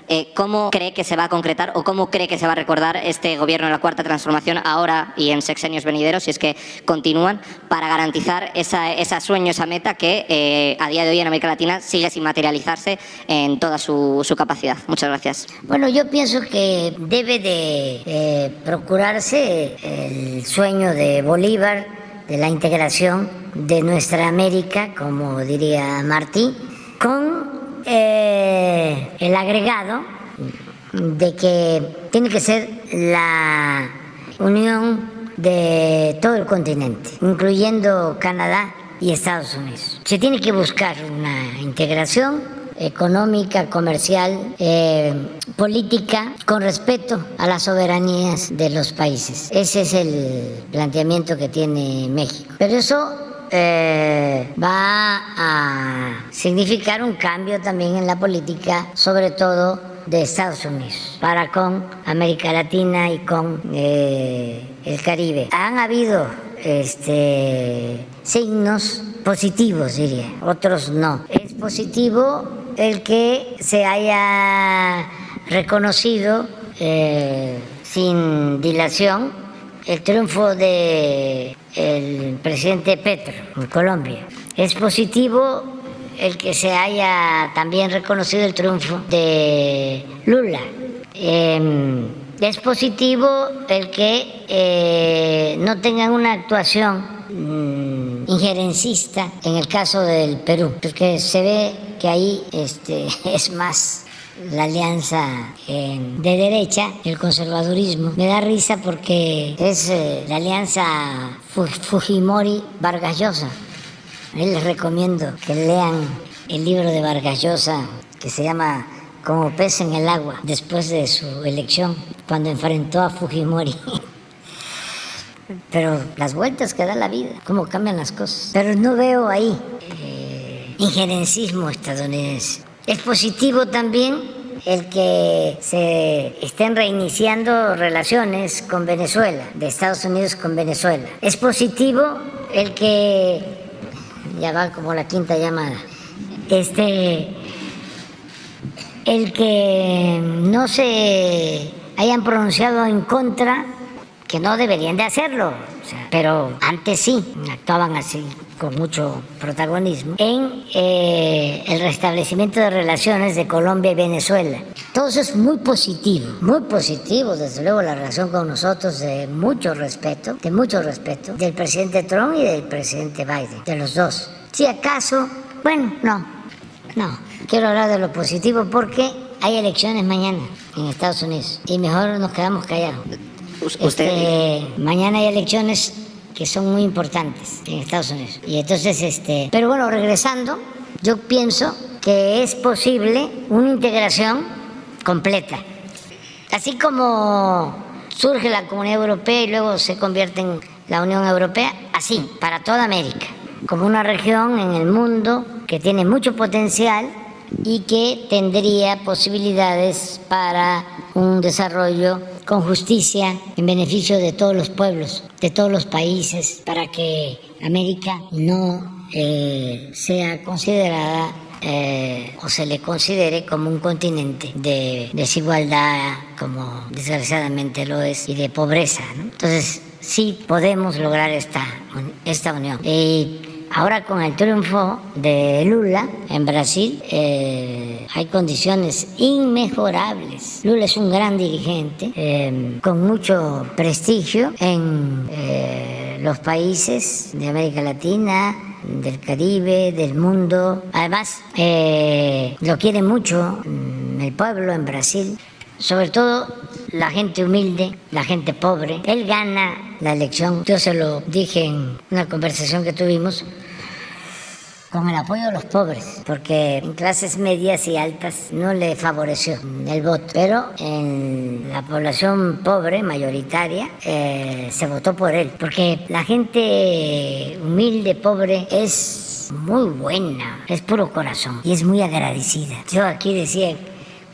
eh, ¿cómo cree que se va a concretar o cómo cree que se va a recordar este gobierno de la Cuarta Transformación ahora y en sexenios venideros, si es que continúan, para garantizar esa, ese sueño, esa meta que eh, a día de hoy en América Latina sigue sin materializarse en toda su, capacidad? Muchas gracias. Bueno, yo pienso que debe de eh, procurarse el sueño de Bolívar la integración de nuestra América, como diría Martí, con eh, el agregado de que tiene que ser la unión de todo el continente, incluyendo Canadá y Estados Unidos. Se tiene que buscar una integración económica, comercial, eh, política, con respeto a las soberanías de los países. Ese es el planteamiento que tiene México. Pero eso eh, va a significar un cambio también en la política, sobre todo de Estados Unidos, para con América Latina y con eh, el Caribe. Han habido este, signos positivos, diría, otros no. Es positivo el que se haya reconocido eh, sin dilación el triunfo de el presidente Petro en Colombia. Es positivo el que se haya también reconocido el triunfo de Lula. Em, es positivo el que eh, no tengan una actuación mm, injerencista en el caso del Perú, porque se ve que ahí este, es más la alianza eh, de derecha, el conservadurismo. Me da risa porque es eh, la alianza Fujimori-Vargas Llosa. Les recomiendo que lean el libro de Vargas Llosa que se llama Como pez en el agua, después de su elección, cuando enfrentó a Fujimori. Pero las vueltas que da la vida, cómo cambian las cosas. Pero no veo ahí eh, injerencismo estadounidense. Es positivo también el que se estén reiniciando relaciones con Venezuela, de Estados Unidos con Venezuela. Es positivo el que, ya va como la quinta llamada, este, el que no se hayan pronunciado en contra, que no deberían de hacerlo, pero antes sí, actuaban así con mucho protagonismo, en eh, el restablecimiento de relaciones de Colombia y Venezuela. Todo eso es muy positivo, muy positivo, desde luego la relación con nosotros de mucho respeto, de mucho respeto, del presidente Trump y del presidente Biden, de los dos. Si acaso, bueno, no, no, quiero hablar de lo positivo porque hay elecciones mañana en Estados Unidos y mejor nos quedamos callados. Este, mañana hay elecciones que son muy importantes en Estados Unidos. Y entonces, este, pero bueno, regresando, yo pienso que es posible una integración completa. Así como surge la Comunidad Europea y luego se convierte en la Unión Europea, así, para toda América, como una región en el mundo que tiene mucho potencial y que tendría posibilidades para un desarrollo con justicia en beneficio de todos los pueblos, de todos los países, para que América no eh, sea considerada eh, o se le considere como un continente de desigualdad, como desgraciadamente lo es, y de pobreza. Entonces, sí podemos lograr esta, esta unión. Ahora con el triunfo de Lula en Brasil eh, hay condiciones inmejorables. Lula es un gran dirigente eh, con mucho prestigio en eh, los países de América Latina, del Caribe, del mundo. Además, lo quiere mucho mm, el pueblo en Brasil, sobre todo la gente humilde, la gente pobre. Él gana la elección, yo se lo dije en una conversación que tuvimos, con el apoyo de los pobres, porque en clases medias y altas no le favoreció el voto, pero en la población pobre, mayoritaria, eh, se votó por él, porque la gente humilde, pobre, es muy buena, es puro corazón y es muy agradecida. Yo aquí decía,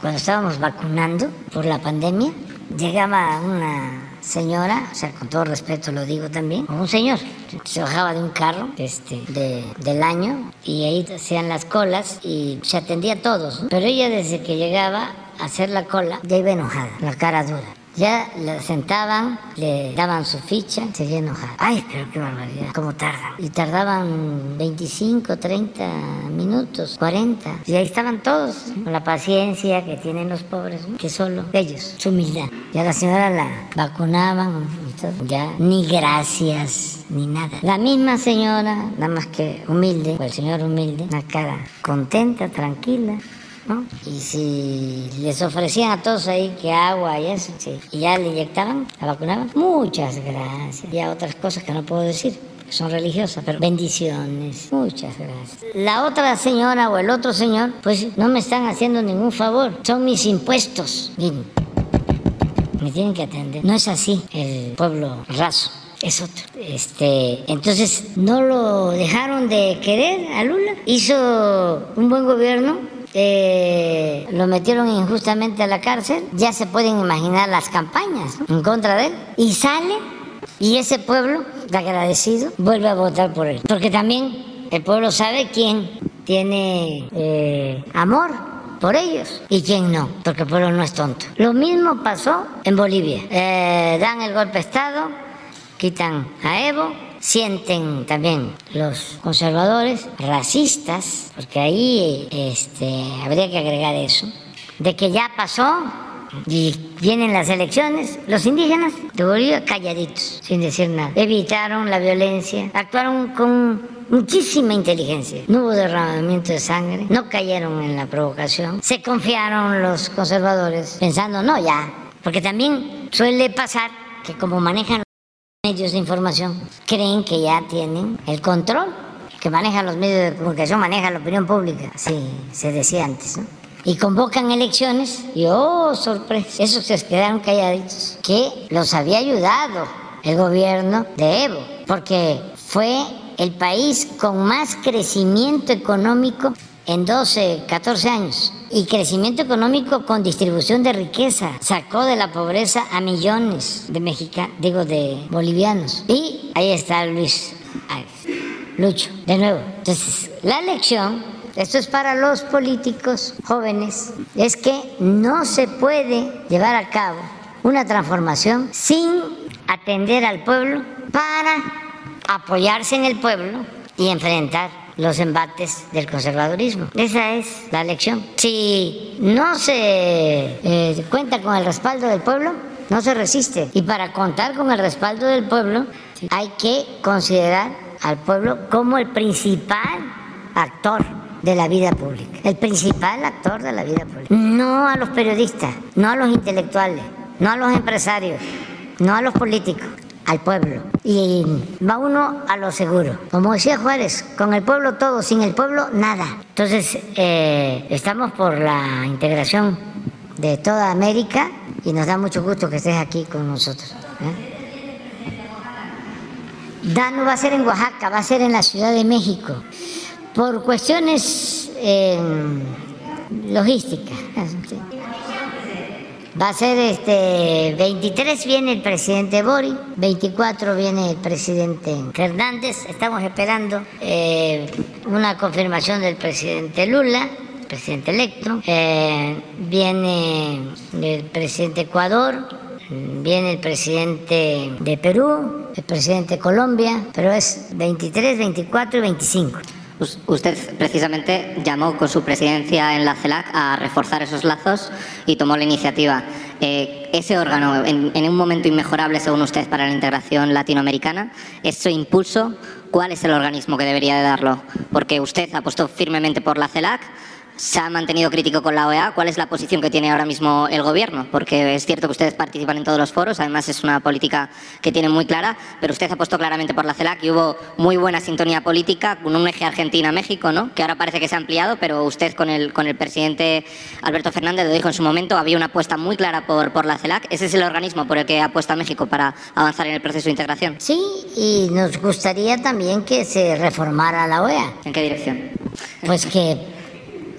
cuando estábamos vacunando por la pandemia, llegaba una señora, o sea, con todo respeto lo digo también, un señor, se bajaba de un carro este, del año y ahí hacían las colas y se atendía a todos. Pero ella desde que llegaba a hacer la cola ya iba enojada, la cara dura. Ya la sentaban, le daban su ficha, se iba enojada. Ay, pero qué barbaridad, cómo tardan. Y tardaban 25, 30 minutos, 40. Y ahí estaban todos, con la paciencia que tienen los pobres, que solo ellos, su humildad. Y a la señora la vacunaban y todo. Ya ni gracias, ni nada. La misma señora, nada más que humilde, o el señor humilde, una cara contenta, tranquila. Y si les ofrecían a todos ahí que agua y eso, y ya le inyectaban, la vacunaban, muchas gracias. Y a otras cosas que no puedo decir, son religiosas, pero bendiciones. Muchas gracias. La otra señora o el otro señor, pues no me están haciendo ningún favor. Son mis impuestos. Y me tienen que atender. No es así el pueblo raso. Es otro. Este, entonces, no lo dejaron de querer a Lula. Hizo un buen gobierno, eh, lo metieron injustamente a la cárcel, ya se pueden imaginar las campañas en contra de él, y sale y ese pueblo, de agradecido, vuelve a votar por él. Porque también el pueblo sabe quién tiene eh, amor por ellos y quién no, porque el pueblo no es tonto. Lo mismo pasó en Bolivia. Eh, dan el golpe de Estado, quitan a Evo, sienten también los conservadores racistas, porque ahí este, habría que agregar eso, de que ya pasó y vienen las elecciones, los indígenas de Bolivia calladitos, sin decir nada. Evitaron la violencia, actuaron con muchísima inteligencia. No hubo derramamiento de sangre, no cayeron en la provocación. Se confiaron los conservadores pensando, no, ya, porque también suele pasar que como manejan los medios de información, creen que ya tienen el control que manejan los medios de comunicación, maneja la opinión pública, así se decía antes, ¿no? y convocan elecciones y oh, sorpresa, esos se quedaron calladitos, que los había ayudado el gobierno de Evo, porque fue el país con más crecimiento económico en 12, 14 años. Y crecimiento económico con distribución de riqueza. Sacó de la pobreza a millones de mexicanos, digo, de bolivianos. Y ahí está Luis Lucho, de nuevo. Entonces, la elección esto es para los políticos jóvenes, es que no se puede llevar a cabo una transformación sin atender al pueblo para apoyarse en el pueblo y enfrentar los embates del conservadurismo. Esa es la lección. Si no se eh, cuenta con el respaldo del pueblo, no se resiste. Y para contar con el respaldo del pueblo, hay que considerar al pueblo como el principal actor de la vida pública, el principal actor de la vida pública. No a los periodistas, no a los intelectuales, no a los empresarios, no a los políticos, al pueblo. Y va uno a lo seguro. Como decía Juárez, con el pueblo todo, sin el pueblo nada. Entonces, eh, estamos por la integración de toda América y nos da mucho gusto que estés aquí con nosotros. ¿eh? no va a ser en Oaxaca, va a ser en la Ciudad de México por cuestiones eh, logísticas. Va a ser este 23 viene el presidente Bori, 24 viene el presidente Fernández. Estamos esperando eh, una confirmación del presidente Lula, presidente electo. Eh, viene el presidente Ecuador, viene el presidente de Perú, el presidente de Colombia, pero es 23, 24 y 25. Usted precisamente llamó con su presidencia en la CELAC a reforzar esos lazos y tomó la iniciativa. Eh, ese órgano, en, en, un momento inmejorable, según usted, para la integración latinoamericana, ese impulso, ¿cuál es el organismo que debería de darlo? Porque usted apostó firmemente por la CELAC, se ha mantenido crítico con la OEA. ¿Cuál es la posición que tiene ahora mismo el gobierno? Porque es cierto que ustedes participan en todos los foros, además es una política que tiene muy clara, pero usted ha puesto claramente por la CELAC y hubo muy buena sintonía política con un eje Argentina-México, ¿no? que ahora parece que se ha ampliado, pero usted con el, con el presidente Alberto Fernández lo dijo en su momento, había una apuesta muy clara por, por la CELAC. ¿Ese es el organismo por el que apuesta México para avanzar en el proceso de integración? Sí, y nos gustaría también que se reformara la OEA. ¿En qué dirección? Pues que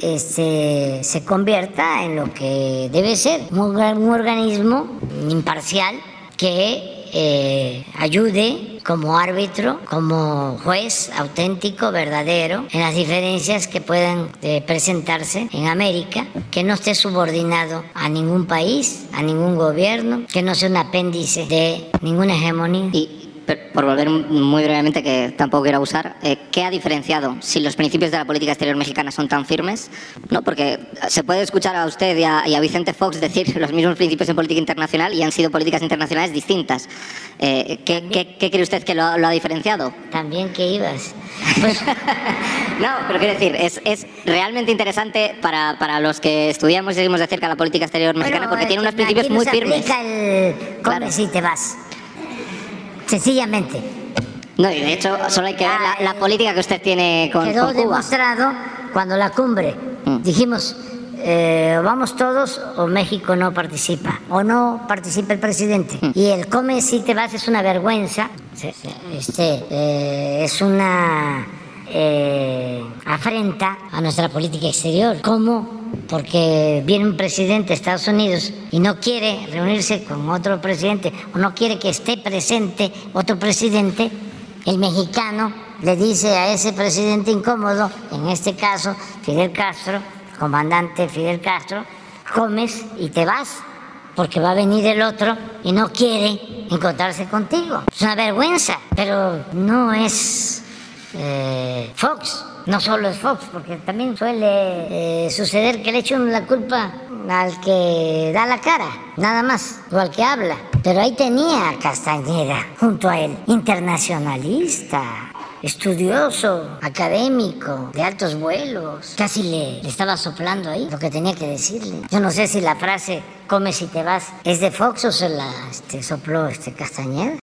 este, se convierta en lo que debe ser, un, organismo imparcial que eh, ayude como árbitro, como juez auténtico, verdadero, en las diferencias que puedan eh, presentarse en América, que no esté subordinado a ningún país, a ningún gobierno, que no sea un apéndice de ninguna hegemonía. Y por volver muy brevemente, que tampoco quiero abusar, eh, ¿qué ha diferenciado si los principios de la política exterior mexicana son tan firmes? ¿No? Porque se puede escuchar a usted y a, Vicente Fox decir los mismos principios en política internacional y han sido políticas internacionales distintas. Eh, ¿qué, cree usted que lo, ha diferenciado? También que ibas. Pues, no, pero quiero decir, es, es realmente interesante para, para, los que estudiamos y seguimos de cerca la política exterior mexicana porque tiene unos principios muy firmes. El... Claro. si te vas. Sencillamente. No, y de hecho, solo hay que ver la, la política que usted tiene con, Quedó con Cuba. demostrado cuando la cumbre Mm. dijimos, eh, vamos todos o México no participa, o no participa el presidente. Mm. Y el come si te vas es una vergüenza, este, eh, es una eh, afrenta a nuestra política exterior. ¿Cómo? Porque viene un presidente de Estados Unidos y no quiere reunirse con otro presidente, o no quiere que esté presente otro presidente, el mexicano le dice a ese presidente incómodo, en este caso Fidel Castro, comandante Fidel Castro, comes y te vas, porque va a venir el otro y no quiere encontrarse contigo. Es una vergüenza, pero no es eh, Fox, no solo es Fox, porque también suele eh, suceder que le echan la culpa al que da la cara, nada más, o al que habla. Pero ahí tenía a Castañeda junto a él, internacionalista, estudioso, académico, de altos vuelos. Casi le, le estaba soplando ahí lo que tenía que decirle. Yo no sé si la frase come si te vas es de Fox o se la este, sopló este Castañeda.